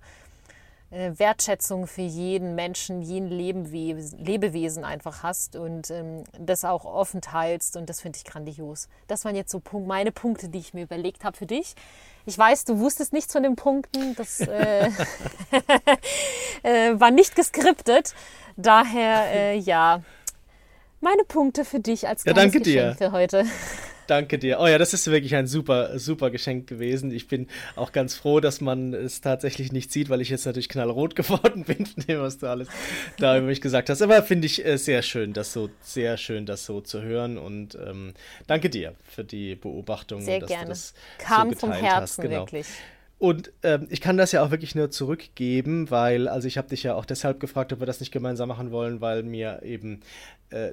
Äh, Wertschätzung für jeden Menschen, jeden Lebewesen, Lebewesen einfach hast und ähm, das auch offen teilst und das finde ich grandios. Das waren jetzt so meine Punkte, die ich mir überlegt habe für dich. Ich weiß, du wusstest nichts von den Punkten, das äh, äh, war nicht geskriptet. Daher, äh, ja, meine Punkte für dich als ja, danke Geschenk dir. für heute. Danke dir. Oh ja, das ist wirklich ein super, super Geschenk gewesen. Ich bin auch ganz froh, dass man es tatsächlich nicht sieht, weil ich jetzt natürlich knallrot geworden bin von dem, was du alles da über mich gesagt hast. Aber finde ich äh, sehr schön, das so, sehr schön, das so zu hören. Und ähm, danke dir für die Beobachtung. Sehr gerne. Kam so vom Herzen, hast. Genau. wirklich. Und ähm, ich kann das ja auch wirklich nur zurückgeben, weil, also ich habe dich ja auch deshalb gefragt, ob wir das nicht gemeinsam machen wollen, weil mir eben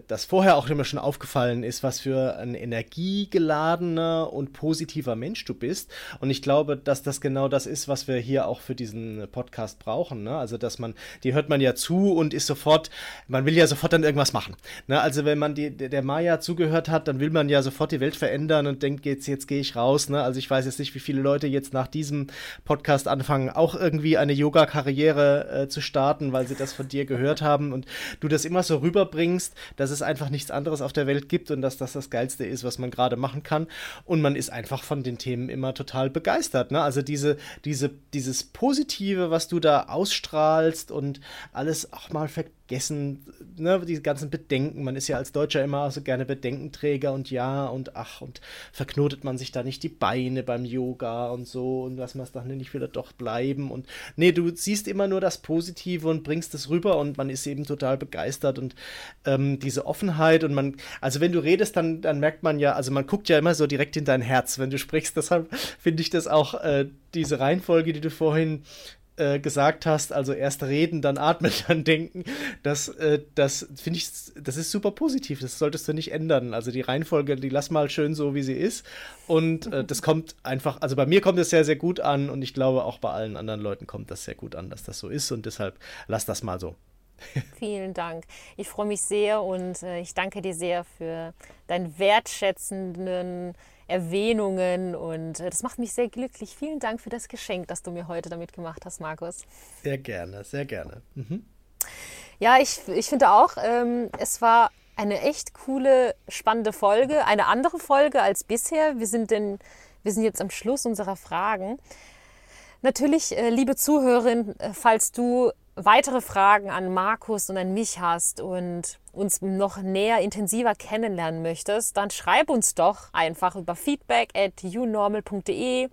das vorher auch immer schon aufgefallen ist, was für ein energiegeladener und positiver Mensch du bist. Und ich glaube, dass das genau das ist, was wir hier auch für diesen Podcast brauchen. Ne? Also, dass man, die hört man ja zu und ist sofort, man will ja sofort dann irgendwas machen. Ne? Also, wenn man die, der Maya zugehört hat, dann will man ja sofort die Welt verändern und denkt, jetzt, jetzt gehe ich raus. Ne? Also, ich weiß jetzt nicht, wie viele Leute jetzt nach diesem Podcast anfangen, auch irgendwie eine Yoga-Karriere äh, zu starten, weil sie das von dir gehört haben und du das immer so rüberbringst dass es einfach nichts anderes auf der Welt gibt und dass das das Geilste ist, was man gerade machen kann. Und man ist einfach von den Themen immer total begeistert. Ne? Also diese, diese, dieses Positive, was du da ausstrahlst und alles auch mal vergessen, ne, die ganzen Bedenken. Man ist ja als Deutscher immer so gerne Bedenkenträger und ja und ach und verknotet man sich da nicht die Beine beim Yoga und so und was man dann nicht wieder doch bleiben und nee, du siehst immer nur das Positive und bringst es rüber und man ist eben total begeistert und ähm, diese Offenheit und man, also wenn du redest, dann, dann merkt man ja, also man guckt ja immer so direkt in dein Herz, wenn du sprichst, deshalb finde ich das auch, äh, diese Reihenfolge, die du vorhin äh, gesagt hast, also erst reden, dann atmen, dann denken, das, äh, das finde ich, das ist super positiv. Das solltest du nicht ändern. Also die Reihenfolge, die lass mal schön so, wie sie ist. Und äh, das kommt einfach, also bei mir kommt es sehr, sehr gut an und ich glaube auch bei allen anderen Leuten kommt das sehr gut an, dass das so ist und deshalb lass das mal so. Vielen Dank. Ich freue mich sehr und äh, ich danke dir sehr für deinen wertschätzenden Erwähnungen und äh, das macht mich sehr glücklich. Vielen Dank für das Geschenk, das du mir heute damit gemacht hast, Markus. Sehr gerne, sehr gerne. Mhm. Ja, ich, ich finde auch, ähm, es war eine echt coole, spannende Folge, eine andere Folge als bisher. Wir sind, denn, wir sind jetzt am Schluss unserer Fragen. Natürlich, äh, liebe Zuhörerin, äh, falls du weitere Fragen an Markus und an mich hast und uns noch näher, intensiver kennenlernen möchtest, dann schreib uns doch einfach über feedback at unormal.de,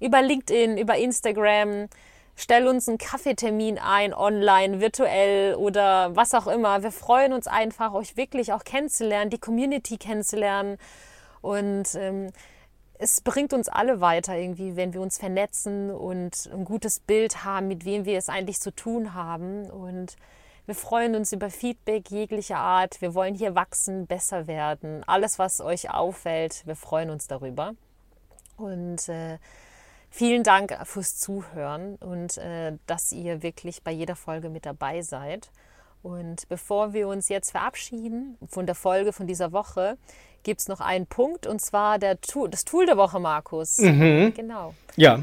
über LinkedIn, über Instagram. Stell uns einen Kaffeetermin ein, online, virtuell oder was auch immer. Wir freuen uns einfach, euch wirklich auch kennenzulernen, die Community kennenzulernen. Und ähm, es bringt uns alle weiter irgendwie, wenn wir uns vernetzen und ein gutes Bild haben, mit wem wir es eigentlich zu tun haben. Und wir freuen uns über Feedback jeglicher Art. Wir wollen hier wachsen, besser werden. Alles, was euch auffällt, wir freuen uns darüber. Und äh, vielen Dank fürs Zuhören und äh, dass ihr wirklich bei jeder Folge mit dabei seid. Und bevor wir uns jetzt verabschieden von der Folge von dieser Woche, gibt es noch einen Punkt und zwar der Tool, das Tool der Woche, Markus. Mhm. Genau. Ja.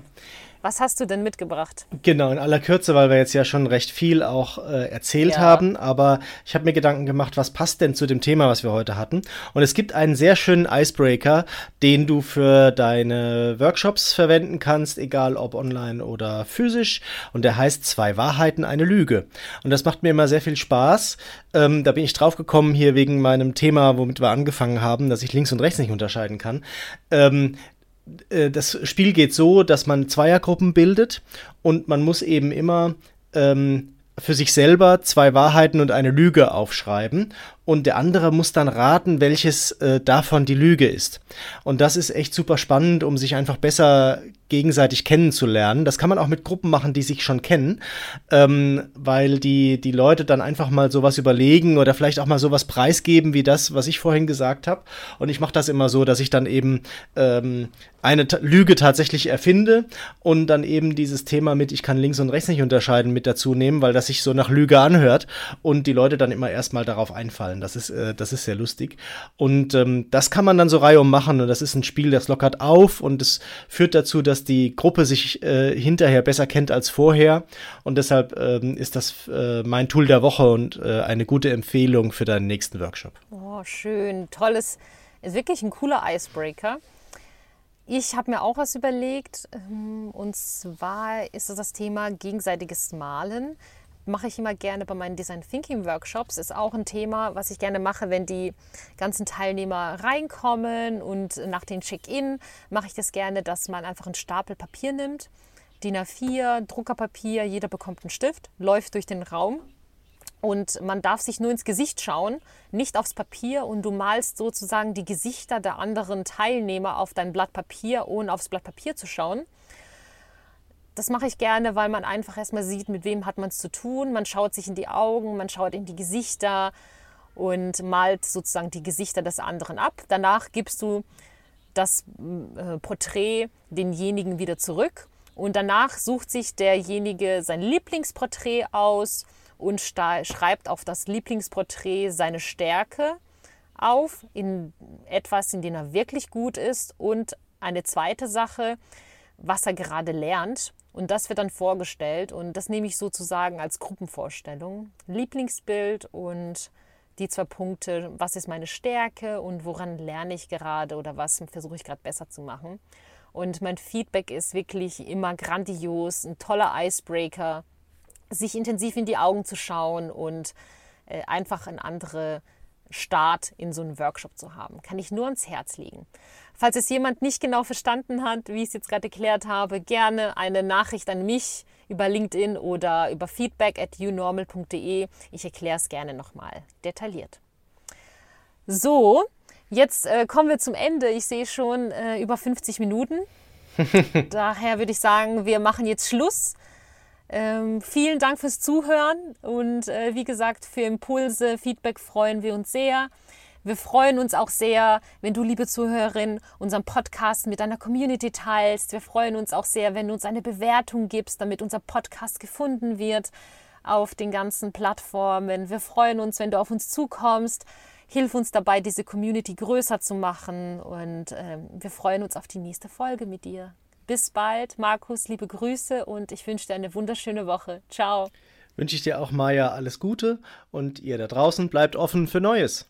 Was hast du denn mitgebracht? Genau, in aller Kürze, weil wir jetzt ja schon recht viel auch äh, erzählt ja. haben, aber ich habe mir Gedanken gemacht, was passt denn zu dem Thema, was wir heute hatten. Und es gibt einen sehr schönen Icebreaker, den du für deine Workshops verwenden kannst, egal ob online oder physisch. Und der heißt Zwei Wahrheiten, eine Lüge. Und das macht mir immer sehr viel Spaß. Ähm, da bin ich drauf gekommen hier wegen meinem Thema, womit wir angefangen haben, dass ich links und rechts nicht unterscheiden kann. Ähm, äh, das Spiel geht so, dass man Zweiergruppen bildet und man muss eben immer ähm, für sich selber zwei Wahrheiten und eine Lüge aufschreiben und der andere muss dann raten, welches äh, davon die Lüge ist. Und das ist echt super spannend, um sich einfach besser gegenseitig kennenzulernen. Das kann man auch mit Gruppen machen, die sich schon kennen, ähm, weil die, die Leute dann einfach mal sowas überlegen oder vielleicht auch mal sowas preisgeben wie das, was ich vorhin gesagt habe. Und ich mache das immer so, dass ich dann eben ähm, eine Ta Lüge tatsächlich erfinde und dann eben dieses Thema mit, ich kann links und rechts nicht unterscheiden, mit dazu nehmen, weil das sich so nach Lüge anhört und die Leute dann immer erstmal darauf einfallen. Das ist, äh, das ist sehr lustig. Und ähm, das kann man dann so reihum machen und das ist ein Spiel, das lockert auf und es führt dazu, dass die Gruppe sich äh, hinterher besser kennt als vorher. Und deshalb ähm, ist das äh, mein Tool der Woche und äh, eine gute Empfehlung für deinen nächsten Workshop. Oh, schön. Tolles, ist wirklich ein cooler Icebreaker. Ich habe mir auch was überlegt ähm, und zwar ist es das Thema gegenseitiges Malen mache ich immer gerne bei meinen Design Thinking Workshops. Ist auch ein Thema, was ich gerne mache, wenn die ganzen Teilnehmer reinkommen und nach dem Check-in mache ich das gerne, dass man einfach einen Stapel Papier nimmt, DIN A4, Druckerpapier, jeder bekommt einen Stift, läuft durch den Raum und man darf sich nur ins Gesicht schauen, nicht aufs Papier und du malst sozusagen die Gesichter der anderen Teilnehmer auf dein Blatt Papier, ohne aufs Blatt Papier zu schauen das mache ich gerne, weil man einfach erstmal sieht, mit wem hat man es zu tun. Man schaut sich in die Augen, man schaut in die Gesichter und malt sozusagen die Gesichter des anderen ab. Danach gibst du das äh, Porträt denjenigen wieder zurück und danach sucht sich derjenige sein Lieblingsporträt aus und schreibt auf das Lieblingsporträt seine Stärke auf, in etwas, in dem er wirklich gut ist und eine zweite Sache, was er gerade lernt und das wird dann vorgestellt und das nehme ich sozusagen als Gruppenvorstellung. Lieblingsbild und die zwei Punkte, was ist meine Stärke und woran lerne ich gerade oder was versuche ich gerade besser zu machen. Und mein Feedback ist wirklich immer grandios, ein toller Icebreaker, sich intensiv in die Augen zu schauen und äh, einfach ein anderer Start in so einen Workshop zu haben. Kann ich nur ans Herz legen. Falls es jemand nicht genau verstanden hat, wie ich es jetzt gerade erklärt habe, gerne eine Nachricht an mich über LinkedIn oder über feedback at unormal.de. Ich erkläre es gerne nochmal detailliert. So, jetzt äh, kommen wir zum Ende. Ich sehe schon äh, über 50 Minuten. Daher würde ich sagen, wir machen jetzt Schluss. Ähm, vielen Dank fürs Zuhören und äh, wie gesagt, für Impulse, Feedback freuen wir uns sehr. Wir freuen uns auch sehr, wenn du, liebe Zuhörerin, unseren Podcast mit deiner Community teilst. Wir freuen uns auch sehr, wenn du uns eine Bewertung gibst, damit unser Podcast gefunden wird auf den ganzen Plattformen. Wir freuen uns, wenn du auf uns zukommst. Hilf uns dabei, diese Community größer zu machen und äh, wir freuen uns auf die nächste Folge mit dir. Bis bald, Markus, liebe Grüße und ich wünsche dir eine wunderschöne Woche. Ciao. Wünsche ich dir auch, Maja, alles Gute und ihr da draußen bleibt offen für Neues.